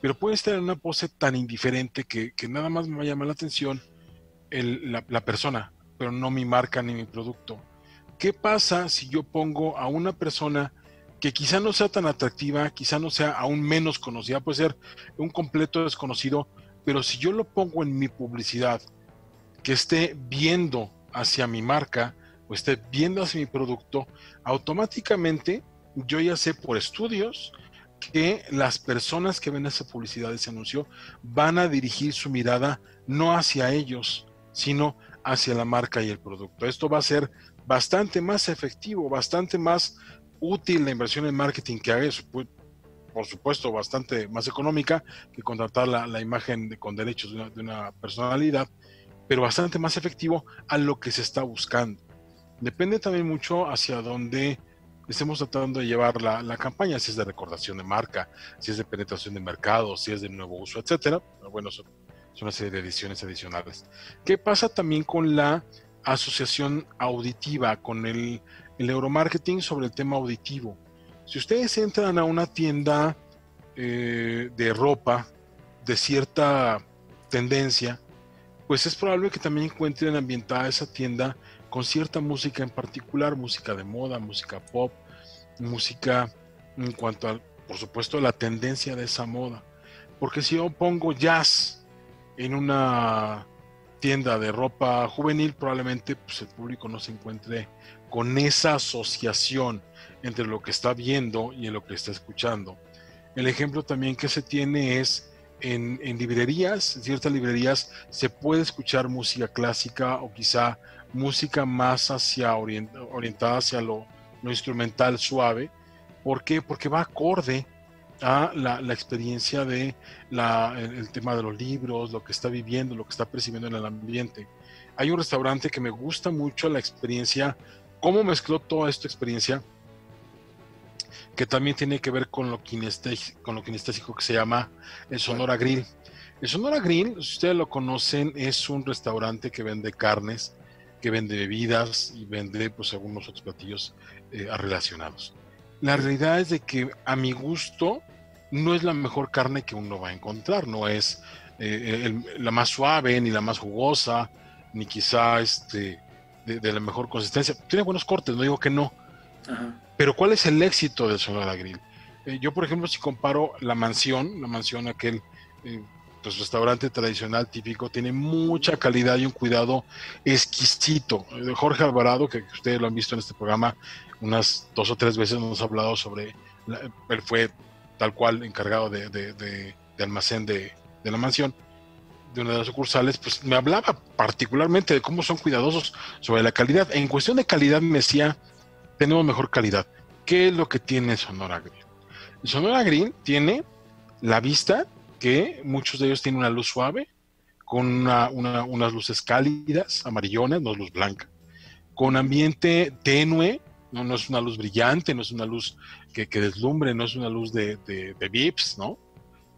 Pero puede estar en una pose tan indiferente que, nada más me va a llamar la atención la, la persona, pero no mi marca ni mi producto. ¿Qué pasa si yo pongo a una persona que quizá no sea tan atractiva, quizá no sea aún menos conocida, puede ser un completo desconocido, pero si yo lo pongo en mi publicidad, que esté viendo hacia mi marca o esté viendo hacia mi producto, automáticamente yo ya sé por estudios que las personas que ven esa publicidad, ese anuncio, van a dirigir su mirada no hacia ellos, sino hacia la marca y el producto. Esto va a ser bastante más efectivo, bastante más útil la inversión en marketing que haga, por supuesto, bastante más económica que contratar la, imagen con derechos de una, personalidad, pero bastante más efectivo a lo que se está buscando. Depende también mucho hacia dónde estemos tratando de llevar la, campaña, si es de recordación de marca, si es de penetración de mercado, si es de nuevo uso, etcétera. Bueno, son, una serie de ediciones adicionales. ¿Qué pasa también con la asociación auditiva, con el, el neuromarketing sobre el tema auditivo? Si ustedes entran a una tienda eh, de ropa de cierta tendencia, pues es probable que también encuentren ambientada esa tienda con cierta música en particular, música de moda, música pop, música en cuanto a, por supuesto, la tendencia de esa moda. Porque si yo pongo jazz en una tienda de ropa juvenil, probablemente pues, el público no se encuentre con esa asociación entre lo que está viendo y en lo que está escuchando. El ejemplo también que se tiene es en, librerías, en ciertas librerías se puede escuchar música clásica o quizá música más hacia orientada hacia lo, instrumental suave. ¿Por qué? Porque va acorde a la, experiencia de el, tema de los libros, lo que está viviendo, lo que está percibiendo en el ambiente. Hay un restaurante que me gusta mucho la experiencia, cómo mezcló toda esta experiencia que también tiene que ver con lo con lo kinestésico que se llama el Sonora Grill. El Sonora Grill, si ustedes lo conocen, es un restaurante que vende carnes, que vende bebidas y vende pues algunos otros platillos eh, relacionados. La realidad es de que a mi gusto no es la mejor carne que uno va a encontrar, no es eh, la más suave, ni la más jugosa, ni quizá este, de, la mejor consistencia. Tiene buenos cortes, no digo que no, Ajá. Pero ¿cuál es el éxito del Sonora Grill? Eh, yo, por ejemplo, si comparo la mansión, la mansión aquel eh, pues, restaurante tradicional típico, tiene mucha calidad y un cuidado exquisito. Eh, Jorge Alvarado, que, ustedes lo han visto en este programa, unas dos o tres veces nos ha hablado sobre, él fue tal cual encargado de, de almacén de, la mansión, de una de las sucursales, pues me hablaba particularmente de cómo son cuidadosos sobre la calidad. En cuestión de calidad me decía tenemos mejor calidad. ¿Qué es lo que tiene Sonora Green? Sonora Green tiene la vista, que muchos de ellos tienen una luz suave, con unas luces cálidas, amarillonas, no es luz blanca, con ambiente tenue, no, es una luz brillante, no es una luz que, deslumbre, no es una luz de, de, VIPs, ¿no?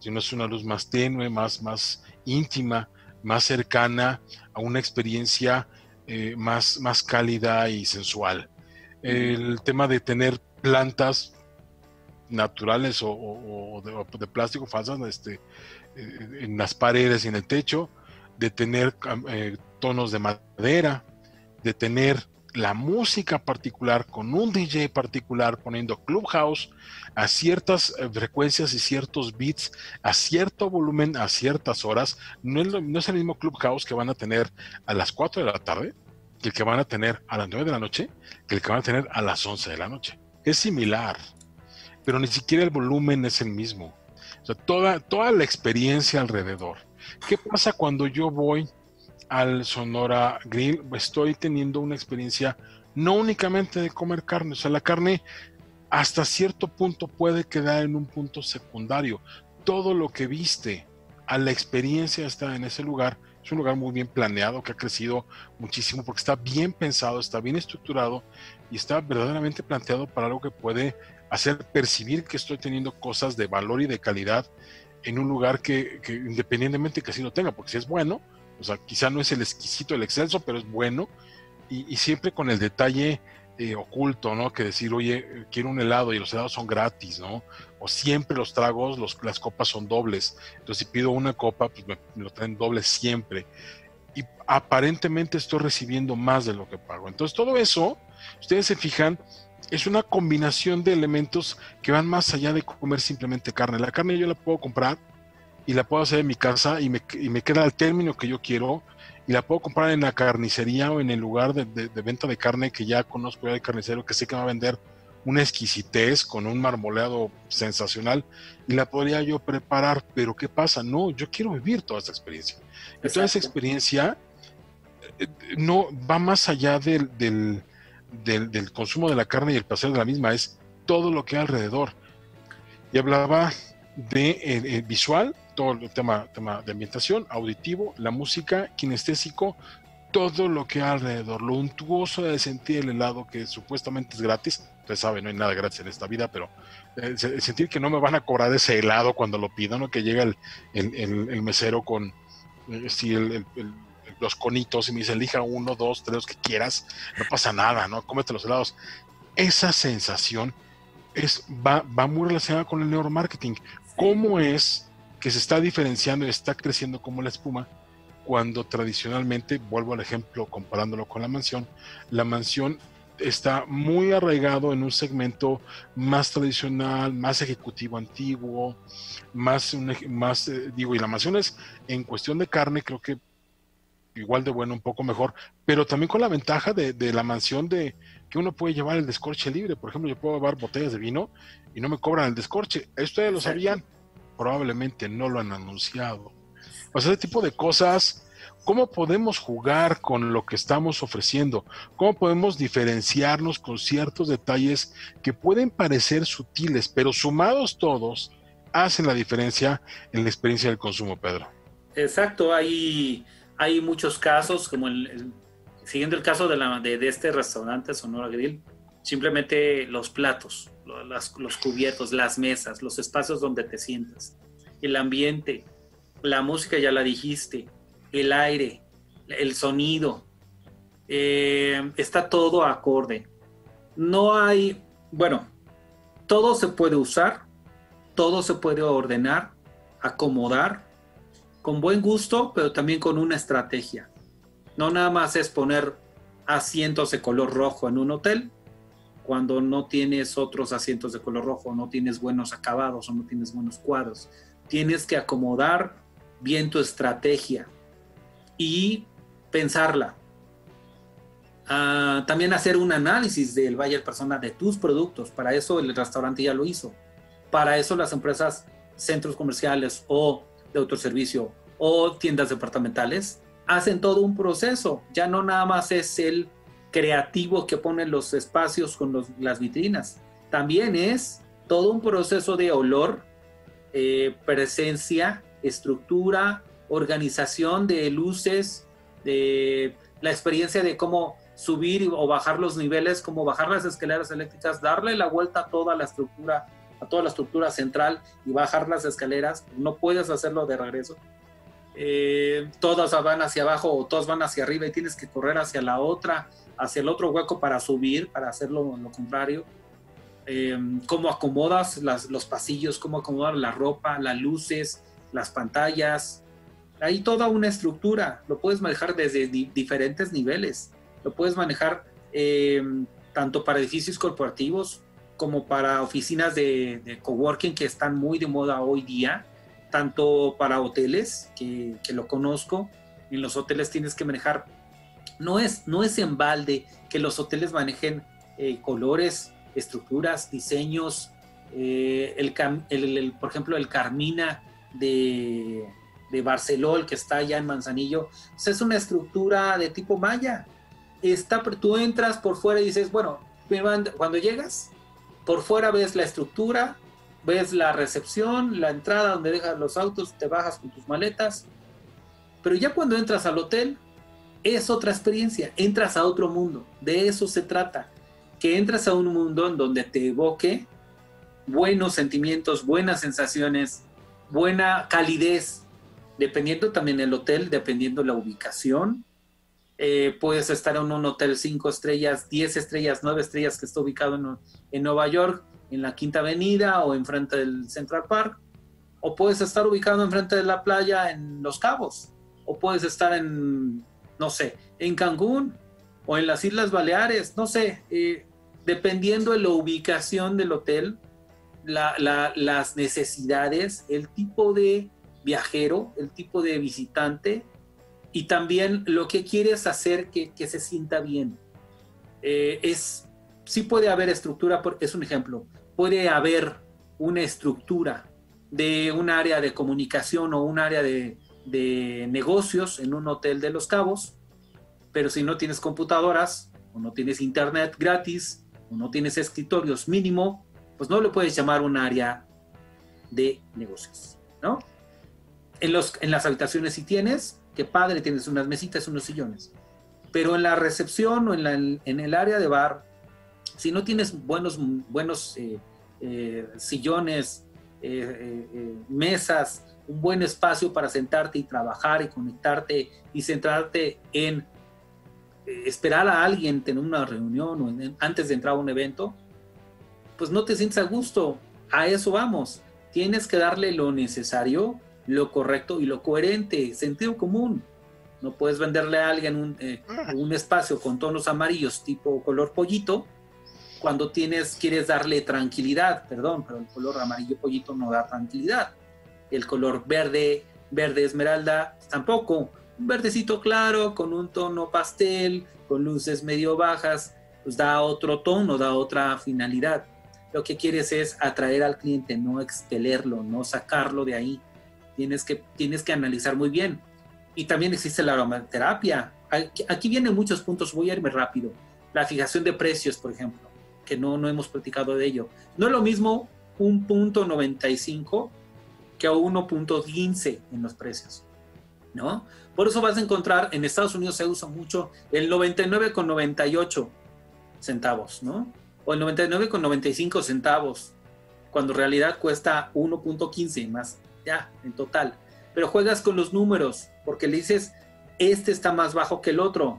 Sino es una luz más tenue, más, más íntima, más cercana a una experiencia eh, más, más cálida y sensual. El tema de tener plantas naturales o, de, plástico falsas este, eh, en las paredes y en el techo, de tener eh, tonos de madera, de tener la música particular con un DJ particular poniendo Clubhouse a ciertas eh, frecuencias y ciertos beats, a cierto volumen, a ciertas horas. No es, no es el mismo Clubhouse que van a tener a las 4 de la tarde que el que van a tener a las 9 de la noche que el que van a tener a las 11 de la noche. Es similar, pero ni siquiera el volumen es el mismo. O sea, toda, toda la experiencia alrededor. ¿Qué pasa cuando yo voy al Sonora Grill? Estoy teniendo una experiencia no únicamente de comer carne, o sea, la carne hasta cierto punto puede quedar en un punto secundario. Todo lo que viste a la experiencia está en ese lugar es un lugar muy bien planeado que ha crecido muchísimo porque está bien pensado, está bien estructurado y está verdaderamente planteado para algo que puede hacer percibir que estoy teniendo cosas de valor y de calidad en un lugar que, independientemente que así lo tenga, porque si es bueno, o sea, quizá no es el exquisito, el excelso, pero es bueno y, siempre con el detalle eh, oculto, ¿no? Que decir, oye, quiero un helado y los helados son gratis, ¿no? o siempre los tragos, los, las copas son dobles. Entonces, si pido una copa, pues me, lo traen doble siempre. Y aparentemente estoy recibiendo más de lo que pago. Entonces, todo eso, ustedes se fijan, es una combinación de elementos que van más allá de comer simplemente carne. La carne yo la puedo comprar y la puedo hacer en mi casa y me, y me queda el término que yo quiero y la puedo comprar en la carnicería o en el lugar de, venta de carne que ya conozco ya de carnicero que sé que va a vender una exquisitez con un marmoleado sensacional y la podría yo preparar, pero ¿qué pasa? No, yo quiero vivir toda esa experiencia. Y toda esa experiencia eh, no va más allá del, del, del, consumo de la carne y el placer de la misma, es todo lo que hay alrededor. Y hablaba de eh, eh, visual, todo el tema, tema de ambientación, auditivo, la música, kinestésico, todo lo que hay alrededor, lo untuoso de sentir el helado que supuestamente es gratis, usted sabe, no hay nada gratis en esta vida, pero eh, sentir que no me van a cobrar ese helado cuando lo pidan, ¿no? que llega el, el, mesero con eh, los conitos y me dice, elija uno, dos, tres, que quieras, no pasa nada, ¿no? Cómete los helados. Esa sensación es, va, va muy relacionada con el neuromarketing. ¿Cómo es que se está diferenciando y está creciendo como la espuma, cuando tradicionalmente, vuelvo al ejemplo comparándolo con la mansión, la mansión está muy arraigado en un segmento más tradicional, más ejecutivo antiguo, más, más eh, digo, y la mansión es en cuestión de carne, creo que igual de bueno, un poco mejor, pero también con la ventaja de, de, la mansión de que uno puede llevar el descorche libre. Por ejemplo, yo puedo llevar botellas de vino y no me cobran el descorche. Esto ya lo sabían probablemente no lo han anunciado. O sea, ese tipo de cosas, ¿cómo podemos jugar con lo que estamos ofreciendo? ¿Cómo podemos diferenciarnos con ciertos detalles que pueden parecer sutiles, pero sumados todos, hacen la diferencia en la experiencia del consumo, Pedro? Exacto, hay, hay muchos casos, como el, siguiendo el caso de, la, de, de este restaurante Sonora Grill, simplemente los platos los cubiertos, las mesas, los espacios donde te sientas, el ambiente, la música ya la dijiste, el aire, el sonido, eh, está todo acorde. No hay, bueno, todo se puede usar, todo se puede ordenar, acomodar, con buen gusto, pero también con una estrategia. No nada más es poner asientos de color rojo en un hotel cuando no tienes otros asientos de color rojo, no tienes buenos acabados o no tienes buenos cuadros. Tienes que acomodar bien tu estrategia y pensarla. Ah, también hacer un análisis del buyer persona de tus productos. Para eso el restaurante ya lo hizo. Para eso las empresas, centros comerciales o de autoservicio o tiendas departamentales hacen todo un proceso. Ya no nada más es el creativo que pone los espacios con las vitrinas. También es todo un proceso de olor, eh, presencia, estructura, organización de luces, de la experiencia de cómo subir o bajar los niveles, cómo bajar las escaleras eléctricas, darle la vuelta a toda la estructura, a toda la estructura central y bajar las escaleras. No puedes hacerlo de regreso. Eh, todas van hacia abajo o todas van hacia arriba y tienes que correr hacia la otra hacia el otro hueco para subir, para hacerlo lo contrario. Eh, cómo acomodas los pasillos, cómo acomodar la ropa, las luces, las pantallas. Hay toda una estructura, lo puedes manejar desde diferentes niveles. Lo puedes manejar eh, tanto para edificios corporativos como para oficinas de, de, coworking que están muy de moda hoy día, tanto para hoteles, que, que lo conozco. En los hoteles tienes que manejar no es, no es en balde que los hoteles manejen eh, colores, estructuras, diseños. Eh, el, por ejemplo, el Carmina de, de Barcelona, que está allá en Manzanillo, es una estructura de tipo maya. Está, tú entras por fuera y dices, bueno, cuando llegas, por fuera ves la estructura, ves la recepción, la entrada donde dejas los autos, te bajas con tus maletas, pero ya cuando entras al hotel, es otra experiencia, entras a otro mundo, de eso se trata, que entras a un mundo en donde te evoque buenos sentimientos, buenas sensaciones, buena calidez, dependiendo también del hotel, dependiendo la ubicación. Eh, puedes estar en un hotel 5 estrellas, 10 estrellas, 9 estrellas que está ubicado en, en Nueva York, en la Quinta Avenida o enfrente del Central Park, o puedes estar ubicado enfrente de la playa en Los Cabos, o puedes estar en no sé, en Cancún o en las Islas Baleares, no sé, eh, dependiendo de la ubicación del hotel, las necesidades, el tipo de viajero, el tipo de visitante y también lo que quieres hacer que, que se sienta bien. Eh, es, sí puede haber estructura, es un ejemplo, puede haber una estructura de un área de comunicación o un área de, de negocios en un hotel de Los Cabos, pero si no tienes computadoras o no tienes internet gratis o no tienes escritorios mínimo, pues no le puedes llamar un área de negocios, ¿no? En, los, en las habitaciones si tienes, qué padre, tienes unas mesitas, unos sillones. Pero en la recepción o en, la, en el área de bar, si no tienes buenos, buenos eh, eh, sillones, eh, mesas, un buen espacio para sentarte y trabajar y conectarte y centrarte en esperar a alguien, tener una reunión o antes de entrar a un evento, pues no te sientes a gusto. A eso vamos. Tienes que darle lo necesario lo correcto y lo coherente, sentido común. No puedes venderle a alguien un, eh, un espacio con tonos amarillos tipo color pollito cuando tienes, quieres darle tranquilidad, perdón, pero el color amarillo pollito no da tranquilidad. El color verde, verde esmeralda, tampoco. Un verdecito claro con un tono pastel, con luces medio bajas, pues da otro tono, da otra finalidad. Lo que quieres es atraer al cliente, no expelerlo, no sacarlo de ahí tienes que, tienes que analizar muy bien. Y también existe la aromaterapia. Aquí, vienen muchos puntos, voy a irme rápido. La fijación de precios, por ejemplo, que no, no hemos platicado de ello. No es lo mismo un punto 95 que a 1.15 en los precios, ¿no? Por eso vas a encontrar, en Estados Unidos se usa mucho el 99,98 centavos, ¿no? O el 99,95 centavos, cuando en realidad cuesta 1.15 más ya, en total. Pero juegas con los números, porque le dices, este está más bajo que el otro.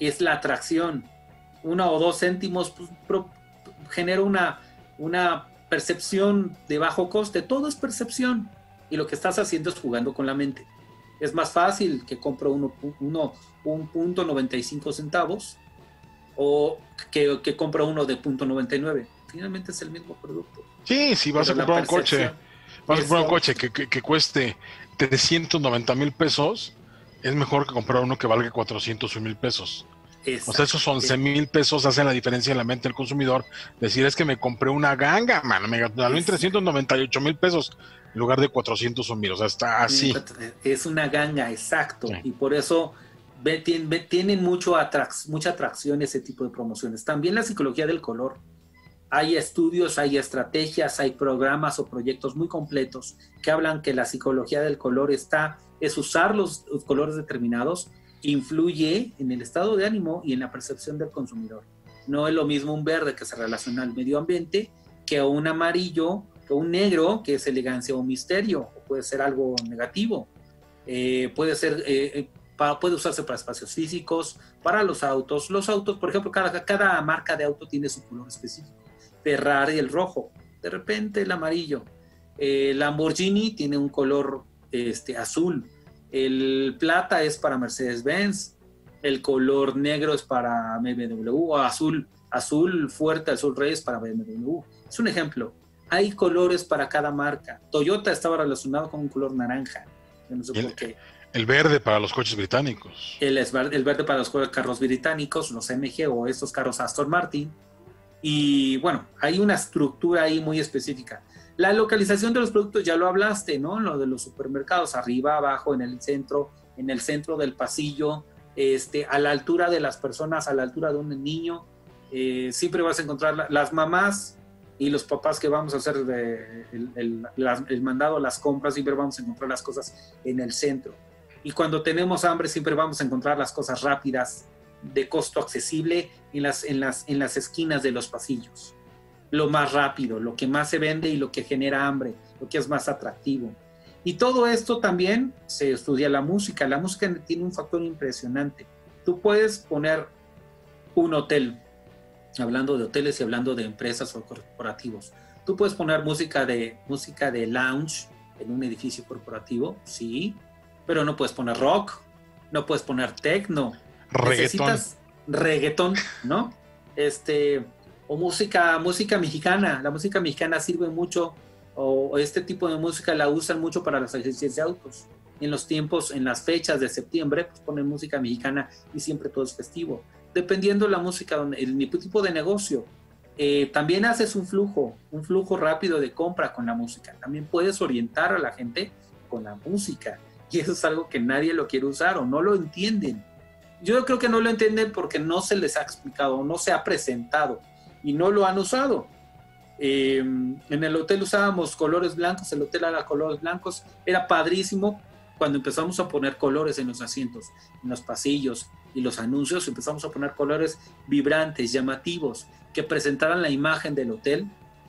Es la atracción. Uno o dos céntimos pues, genera una, una percepción de bajo coste. Todo es percepción. Y lo que estás haciendo es jugando con la mente. Es más fácil que compro uno, uno un punto 95 centavos o que, que compro uno de punto 99. Finalmente es el mismo producto. Sí, si vas a comprar un coche Vas a comprar un coche que, que, cueste 390 mil pesos, es mejor que comprar uno que valga 400 mil pesos. O sea, esos 11 mil pesos hacen la diferencia en la mente del consumidor. Decir es que me compré una ganga, man, me ganó en 398 mil pesos en lugar de 400 o mil. O sea, está así. Es una ganga, exacto. Y por eso tienen mucho mucha atracción ese tipo de promociones. También la psicología del color hay estudios, hay estrategias, hay programas o proyectos muy completos que hablan que la psicología del color está, es usar los, colores determinados, influye en el estado de ánimo y en la percepción del consumidor. No es lo mismo un verde que se relaciona al medio ambiente que un amarillo, que un negro que es elegancia o misterio, o puede ser algo negativo. Eh, puede ser, eh, eh, puede usarse para espacios físicos, para los autos. Los autos, por ejemplo, cada, cada marca de auto tiene su color específico. Ferrari el rojo, de repente el amarillo. El Lamborghini tiene un color este, azul. El plata es para Mercedes-Benz. El color negro es para BMW. O azul, azul fuerte, azul rey es para BMW. Es un ejemplo. Hay colores para cada marca. Toyota estaba relacionado con un color naranja. no sé el, por qué. El verde para los coches británicos. El, el verde para los carros británicos, los MG o estos carros Aston Martin y bueno, hay una estructura ahí muy específica. La localización de los productos ya lo hablaste, ¿no? Lo de los supermercados, arriba, abajo, en el centro, en el centro del pasillo, este, a la altura de las personas, a la altura de un niño. Eh, siempre vas a encontrar las mamás y los papás que vamos a hacer el, el, mandado, las compras, siempre vamos a encontrar las cosas en el centro. Y cuando tenemos hambre, siempre vamos a encontrar las cosas rápidas, de costo accesible en las, en, las, en las esquinas de los pasillos. Lo más rápido, lo que más se vende y lo que genera hambre, lo que es más atractivo. Y todo esto también se estudia la música. La música tiene un factor impresionante. Tú puedes poner un hotel, hablando de hoteles y hablando de empresas o corporativos. Tú puedes poner música de, música de lounge en un edificio corporativo, sí, pero no puedes poner rock, no puedes poner techno, necesitas reggaetón, ¿no? Este, o música, música mexicana. La música mexicana sirve mucho o este tipo de música la usan mucho para las agencias de autos. En los tiempos, en las fechas de septiembre, pues ponen música mexicana y siempre todo es festivo. Dependiendo la música, el tipo de negocio. Eh, también haces un flujo, un flujo rápido de compra con la música. También puedes orientar a la gente con la música. Y eso es algo que nadie lo quiere usar o no lo entienden. Yo creo que no lo entienden porque no se les ha explicado, no se ha presentado y no lo han usado. Em, en el hotel usábamos colores blancos, el hotel era colores blancos, era padrísimo cuando empezamos a poner colores en los asientos, en los pasillos y los anuncios, empezamos a poner colores vibrantes, llamativos, que presentaran la imagen del hotel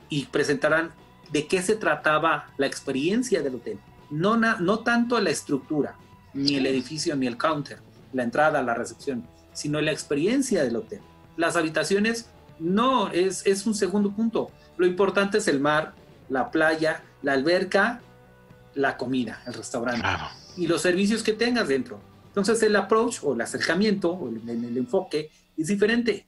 y presentaran de qué se trataba la experiencia del hotel. No, no tanto la estructura, ni el edificio, ni el counter, la entrada, la recepción, sino la experiencia del hotel. Las habitaciones no, es, es un segundo punto. Lo importante es el mar, la playa, la alberca, la comida, el restaurante y los servicios que tengas dentro. Entonces el approach o el acercamiento o el, el, enfoque es diferente.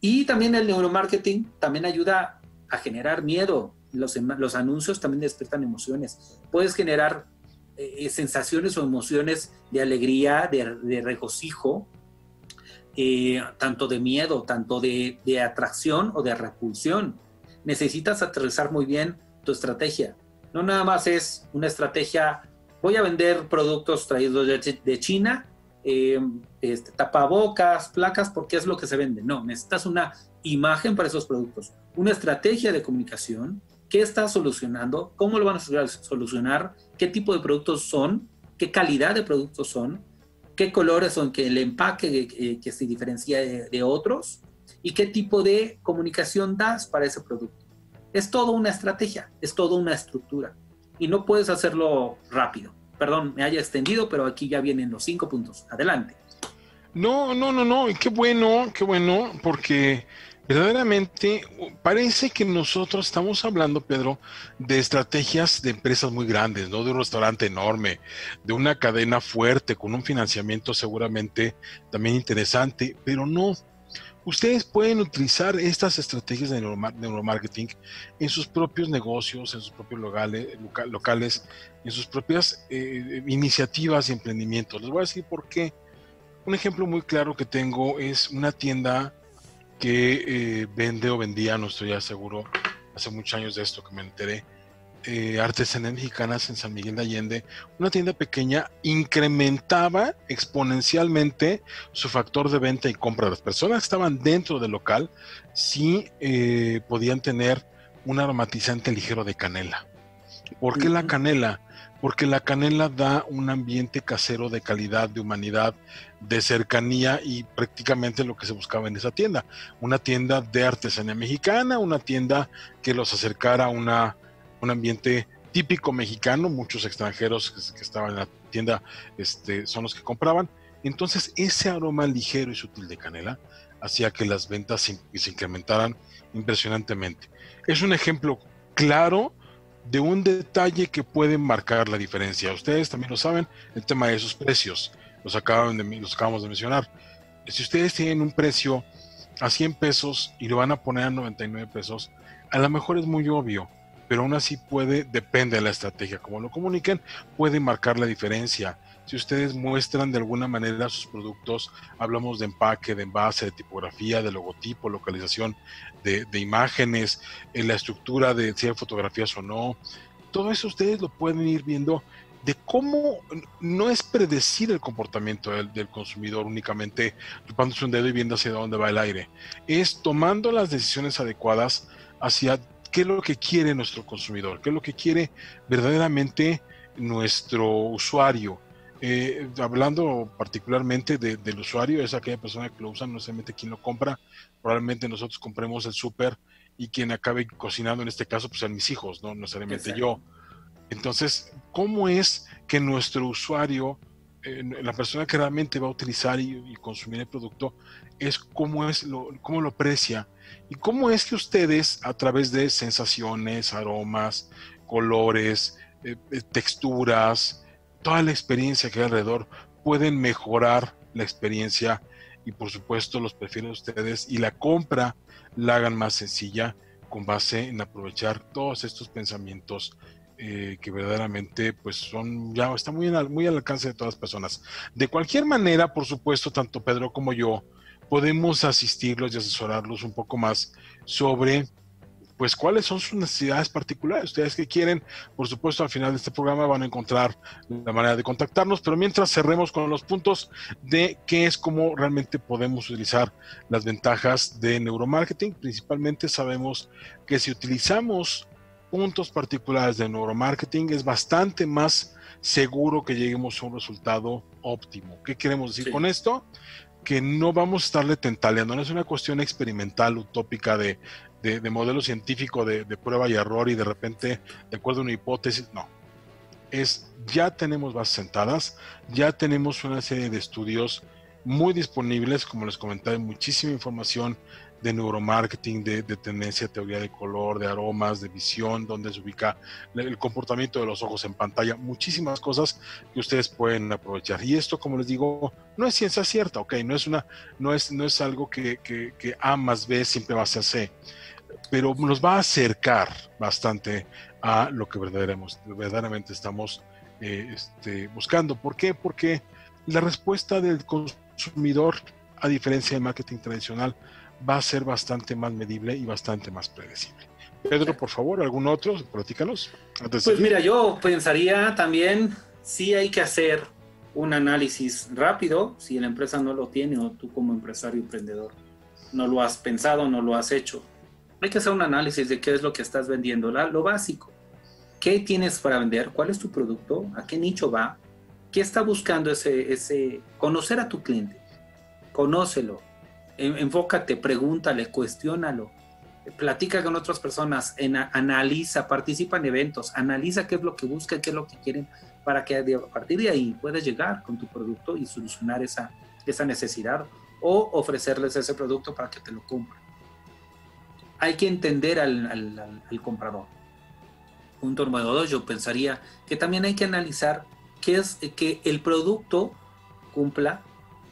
Y también el neuromarketing también ayuda a generar miedo. Los, los anuncios también despiertan emociones. Puedes generar eh, sensaciones o emociones de alegría, de, regocijo, eh, tanto de miedo, tanto de, atracción o de repulsión. Necesitas aterrizar muy bien tu estrategia. No nada más es una estrategia, voy a vender productos traídos de, China, eh, este, tapabocas, placas, porque es lo que se vende. No, necesitas una imagen para esos productos, una estrategia de comunicación, qué está solucionando, cómo lo van a solucionar, qué tipo de productos son, qué calidad de productos son, qué colores son, que el empaque que, que se diferencia de, de, otros y qué tipo de comunicación das para ese producto. Es todo una estrategia, es todo una estructura y no puedes hacerlo rápido. Perdón, me haya extendido, pero aquí ya vienen los cinco puntos. Adelante. No, no, no, no, y qué bueno, qué bueno, porque verdaderamente parece que nosotros estamos hablando, Pedro, de estrategias de empresas muy grandes, ¿no? De un restaurante enorme, de una cadena fuerte, con un financiamiento seguramente también interesante, pero no. Ustedes pueden utilizar estas estrategias de neuromarketing en sus propios negocios, en sus propios locales, locales en sus propias eh, iniciativas y emprendimientos. Les voy a decir por qué. Un ejemplo muy claro que tengo es una tienda que eh, vende o vendía, no estoy ya seguro, hace muchos años de esto que me enteré, eh, artesanías mexicanas en San Miguel de Allende, una tienda pequeña incrementaba exponencialmente su factor de venta y compra. Las personas que estaban dentro del local sí eh, podían tener un aromatizante ligero de canela. ¿Por qué la canela? porque la canela da un ambiente casero de calidad, de humanidad, de cercanía y prácticamente lo que se buscaba en esa tienda. Una tienda de artesanía mexicana, una tienda que los acercara a una, un ambiente típico mexicano, muchos extranjeros que, estaban en la tienda este, son los que compraban. Entonces ese aroma ligero y sutil de canela hacía que las ventas se, se incrementaran impresionantemente. Es un ejemplo claro de un detalle que puede marcar la diferencia. Ustedes también lo saben, el tema de esos precios, los, acaban de, los acabamos de mencionar. Si ustedes tienen un precio a 100 pesos y lo van a poner a 99 pesos, a lo mejor es muy obvio, pero aún así puede, depende de la estrategia, como lo comuniquen, puede marcar la diferencia. Si ustedes muestran de alguna manera sus productos, hablamos de empaque, de envase, de tipografía, de logotipo, localización de, imágenes, en la estructura de si hay fotografías o no, todo eso ustedes lo pueden ir viendo de cómo no es predecir el comportamiento del, del, consumidor únicamente chupándose un dedo y viendo hacia dónde va el aire. Es tomando las decisiones adecuadas hacia qué es lo que quiere nuestro consumidor, qué es lo que quiere verdaderamente nuestro usuario. Eh, hablando particularmente del usuario, es aquella persona que lo usa, no necesariamente quien lo compra. Probablemente nosotros compremos el súper y quien acabe cocinando, en este caso, pues sean mis hijos, no necesariamente yo. Entonces, ¿cómo es que nuestro usuario, eh, la persona que realmente va a utilizar y, consumir el producto, es cómo, es lo, cómo lo aprecia? ¿Y cómo es que ustedes, a través de sensaciones, aromas, colores, eh, texturas, toda la experiencia que hay alrededor, pueden mejorar la experiencia y por supuesto los perfiles de ustedes y la compra la hagan más sencilla con base en aprovechar todos estos pensamientos eh, que verdaderamente pues son ya está muy, muy al alcance de todas las personas. De cualquier manera, por supuesto, tanto Pedro como yo podemos asistirlos y asesorarlos un poco más sobre pues cuáles son sus necesidades particulares. Ustedes que quieren, por supuesto, al final de este programa van a encontrar la manera de contactarnos, pero mientras cerremos con los puntos de qué es cómo realmente podemos utilizar las ventajas de neuromarketing, principalmente sabemos que si utilizamos puntos particulares de neuromarketing es bastante más seguro que lleguemos a un resultado óptimo. ¿Qué queremos decir con esto? que no vamos a estarle tentaleando, no es una cuestión experimental, utópica de, de, modelo científico de, prueba y error y de repente, de acuerdo a una hipótesis, no. Es ya tenemos bases sentadas, ya tenemos una serie de estudios muy disponibles, como les comentaba, muchísima información de neuromarketing, de, de, tendencia, teoría de color, de aromas, de visión, donde se ubica el comportamiento de los ojos en pantalla, muchísimas cosas que ustedes pueden aprovechar. Y esto, como les digo, no es ciencia cierta, ok, no es una, no es, no es algo que, A más B siempre va a ser C pero nos va a acercar bastante a lo que verdaderamente, estamos eh, este, buscando. ¿Por qué? Porque la respuesta del consumidor, a diferencia del marketing tradicional, va a ser bastante más medible y bastante más predecible. Pedro, por favor, ¿algún otro? Platícanos. pues mira, yo pensaría también, si hay que hacer un análisis rápido, si la empresa no lo tiene o tú como empresario emprendedor no lo has pensado, no lo has hecho hay que hacer un análisis de qué es lo que estás vendiendo, lo básico. ¿Qué tienes para vender? ¿Cuál es tu producto? ¿A qué nicho va? ¿Qué está buscando ese, ese... conocer a tu cliente? Conócelo, enfócate, pregúntale, cuestiónalo, platica con otras personas, analiza, participa en eventos, analiza qué es lo que busca, qué es lo que quieren, para que a partir de ahí puedas llegar con tu producto y solucionar esa, esa necesidad o ofrecerles ese producto para que te lo compren hay que entender al, comprador. Punto número dos, yo pensaría que también hay que analizar que es que el producto cumpla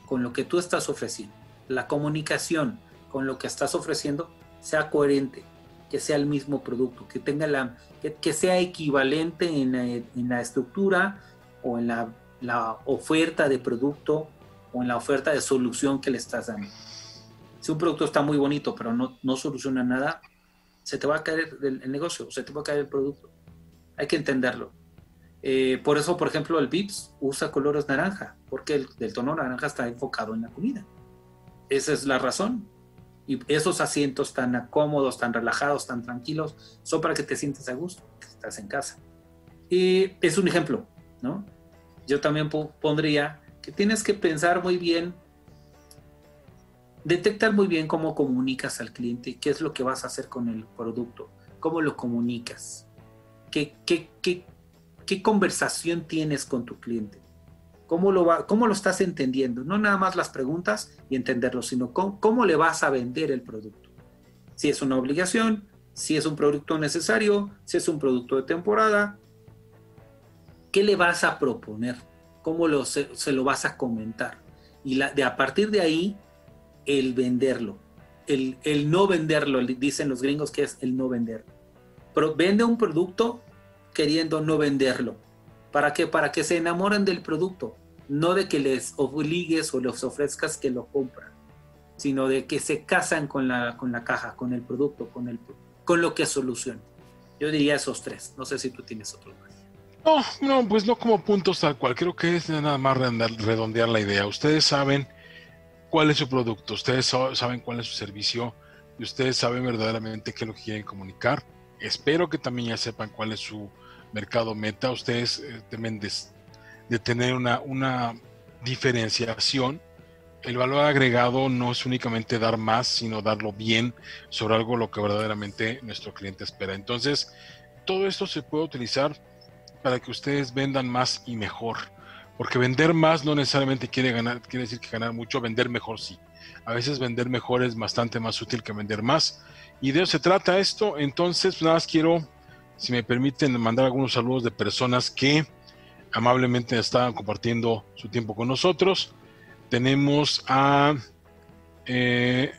con lo que tú estás ofreciendo. La comunicación con lo que estás ofreciendo sea coherente, que sea el mismo producto, que tenga la, que, sea equivalente en la, estructura o en la, la oferta de producto o en la oferta de solución que le estás dando si un producto está muy bonito pero no, no soluciona nada, se te va a caer el, negocio, se te va a caer el producto. Hay que entenderlo. Eh, por eso, por ejemplo, el VIPS usa colores naranja, porque el, el, tono naranja está enfocado en la comida. Esa es la razón. Y esos asientos tan cómodos, tan relajados, tan tranquilos, son para que te sientas a gusto, que estás en casa. Y es un ejemplo, ¿no? Yo también pondría que tienes que pensar muy bien detectar muy bien cómo comunicas al cliente, qué es lo que vas a hacer con el producto, cómo lo comunicas, qué, qué, qué conversación tienes con tu cliente, cómo lo, estás entendiendo, no nada más las preguntas y entenderlo, sino cómo, le vas a vender el producto. Si es una obligación, si es un producto necesario, si es un producto de temporada, ¿qué le vas a proponer? ¿Cómo se, lo vas a comentar? Y de, a partir de ahí el venderlo. El, no venderlo, dicen los gringos que es el no vender. Pero vende un producto queriendo no venderlo. ¿Para qué? Para que se enamoren del producto. No de que les obligues o les ofrezcas que lo compran, sino de que se casan con la, con la caja, con el producto, con, el, con lo que soluciona. Yo diría esos tres. No sé si tú tienes otro más. No, no, pues no como puntos tal cual. Creo que es nada más redondear la idea. Ustedes saben cuál es su producto, ustedes saben cuál es su servicio y ustedes saben verdaderamente qué es lo que quieren comunicar. Espero que también ya sepan cuál es su mercado meta. Ustedes eh, deben de, tener una, una diferenciación. El valor agregado no es únicamente dar más, sino darlo bien sobre algo lo que verdaderamente nuestro cliente espera. Entonces, todo esto se puede utilizar para que ustedes vendan más y mejor porque vender más no necesariamente quiere ganar, quiere decir que ganar mucho, vender mejor sí. A veces vender mejor es bastante más útil que vender más. Y de eso se trata esto. Entonces, nada más quiero, si me permiten, mandar algunos saludos de personas que amablemente estaban compartiendo su tiempo con nosotros. Tenemos a eh,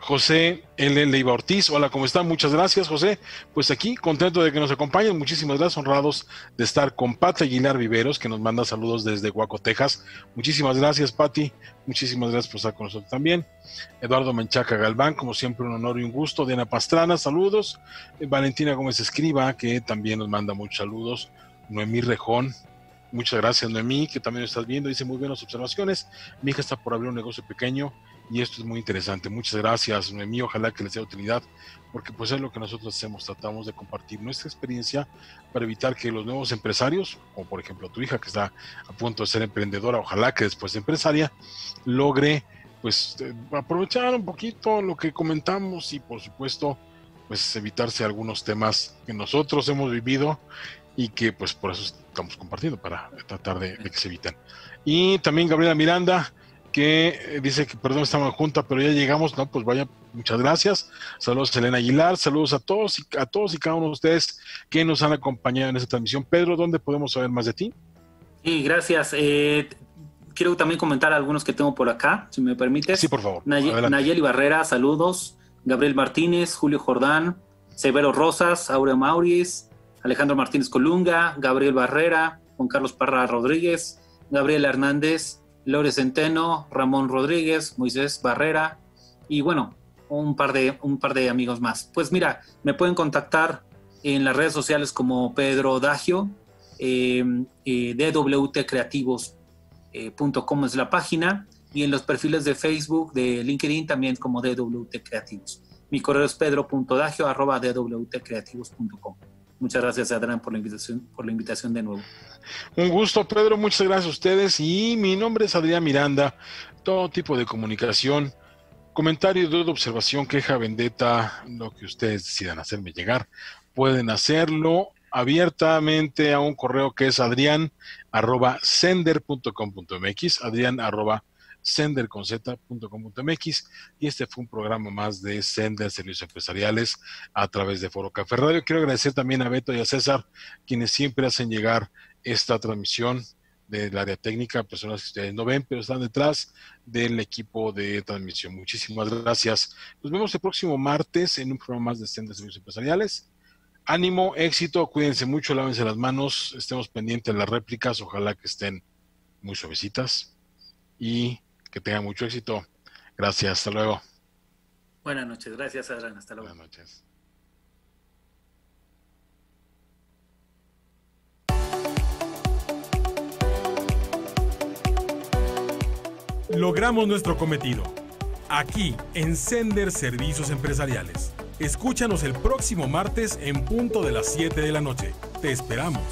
José L. Leiva Ortiz. Hola, ¿cómo están? Muchas gracias, José. Pues aquí, contento de que nos acompañen. Muchísimas gracias, honrados de estar con Pati Aguilar Viveros, que nos manda saludos desde Guaco, Texas. Muchísimas gracias, Pati. Muchísimas gracias por estar con nosotros también. Eduardo Menchaca Galván, como siempre, un honor y un gusto. Diana Pastrana, saludos. Eh, Valentina Gómez Escriba, que también nos manda muchos saludos. Noemí Rejón, Muchas gracias, Noemí, que también estás viendo. Dice muy buenas observaciones. Mi hija está por abrir un negocio pequeño y esto es muy interesante. Muchas gracias, Noemí. Ojalá que les dé utilidad, porque pues es lo que nosotros hacemos. Tratamos de compartir nuestra experiencia para evitar que los nuevos empresarios, como por ejemplo tu hija que está a punto de ser emprendedora, ojalá que después empresaria, logre pues eh, aprovechar un poquito lo que comentamos y por supuesto pues evitarse algunos temas que nosotros hemos vivido y que pues por eso estamos compartiendo para tratar de, que se eviten. Y también Gabriela Miranda, que eh, dice que perdón, estamos junta, pero ya llegamos, no, pues vaya, muchas gracias. Saludos a Elena Aguilar, saludos a todos y a todos y cada uno de ustedes que nos han acompañado en esta transmisión. Pedro, ¿dónde podemos saber más de ti? Sí, gracias. Eh, quiero también comentar algunos que tengo por acá, si me permites. Sí, por favor. Nayeli Barrera, saludos. Gabriel Martínez, Julio Jordán, Severo Rosas, Aureo Mauriz, Alejandro Martínez Colunga, Gabriel Barrera, Juan Carlos Parra Rodríguez, Gabriel Hernández, Lore Centeno, Ramón Rodríguez, Moisés Barrera y bueno, un par de, un par de amigos más. Pues mira, me pueden contactar en las redes sociales como Pedro Dagio, eh, eh dwtcreativos.com es la página y en los perfiles de Facebook, de LinkedIn también como DWT Creativos. Mi correo es pedro.dagio.dwtcreativos.com. Muchas gracias, Adrián, por la invitación, por la invitación de nuevo. Un gusto, Pedro. Muchas gracias a ustedes. Y mi nombre es Adrián Miranda. Todo tipo de comunicación, comentario, duda, observación, queja, vendetta, lo que ustedes decidan hacerme llegar, pueden hacerlo abiertamente a un correo que es adrián arroba sender.com.mx, adrián senderconz.com.mx y este fue un programa más de Sender Servicios Empresariales a través de Foro Café Radio. Quiero agradecer también a Beto y a César, quienes siempre hacen llegar esta transmisión del área técnica, personas que ustedes no ven, pero están detrás del equipo de transmisión. Muchísimas gracias. Nos vemos el próximo martes en un programa más de Sender Servicios Empresariales. Ánimo, éxito, cuídense mucho, lávense las manos, estemos pendientes de las réplicas, ojalá que estén muy suavecitas y que tengan mucho éxito. Gracias, hasta luego. Buenas noches, gracias Adrián, hasta luego. Buenas noches. Logramos nuestro cometido. Aquí, en Sender Servicios Empresariales. Escúchanos el próximo martes en punto de las 7 de la noche. Te esperamos.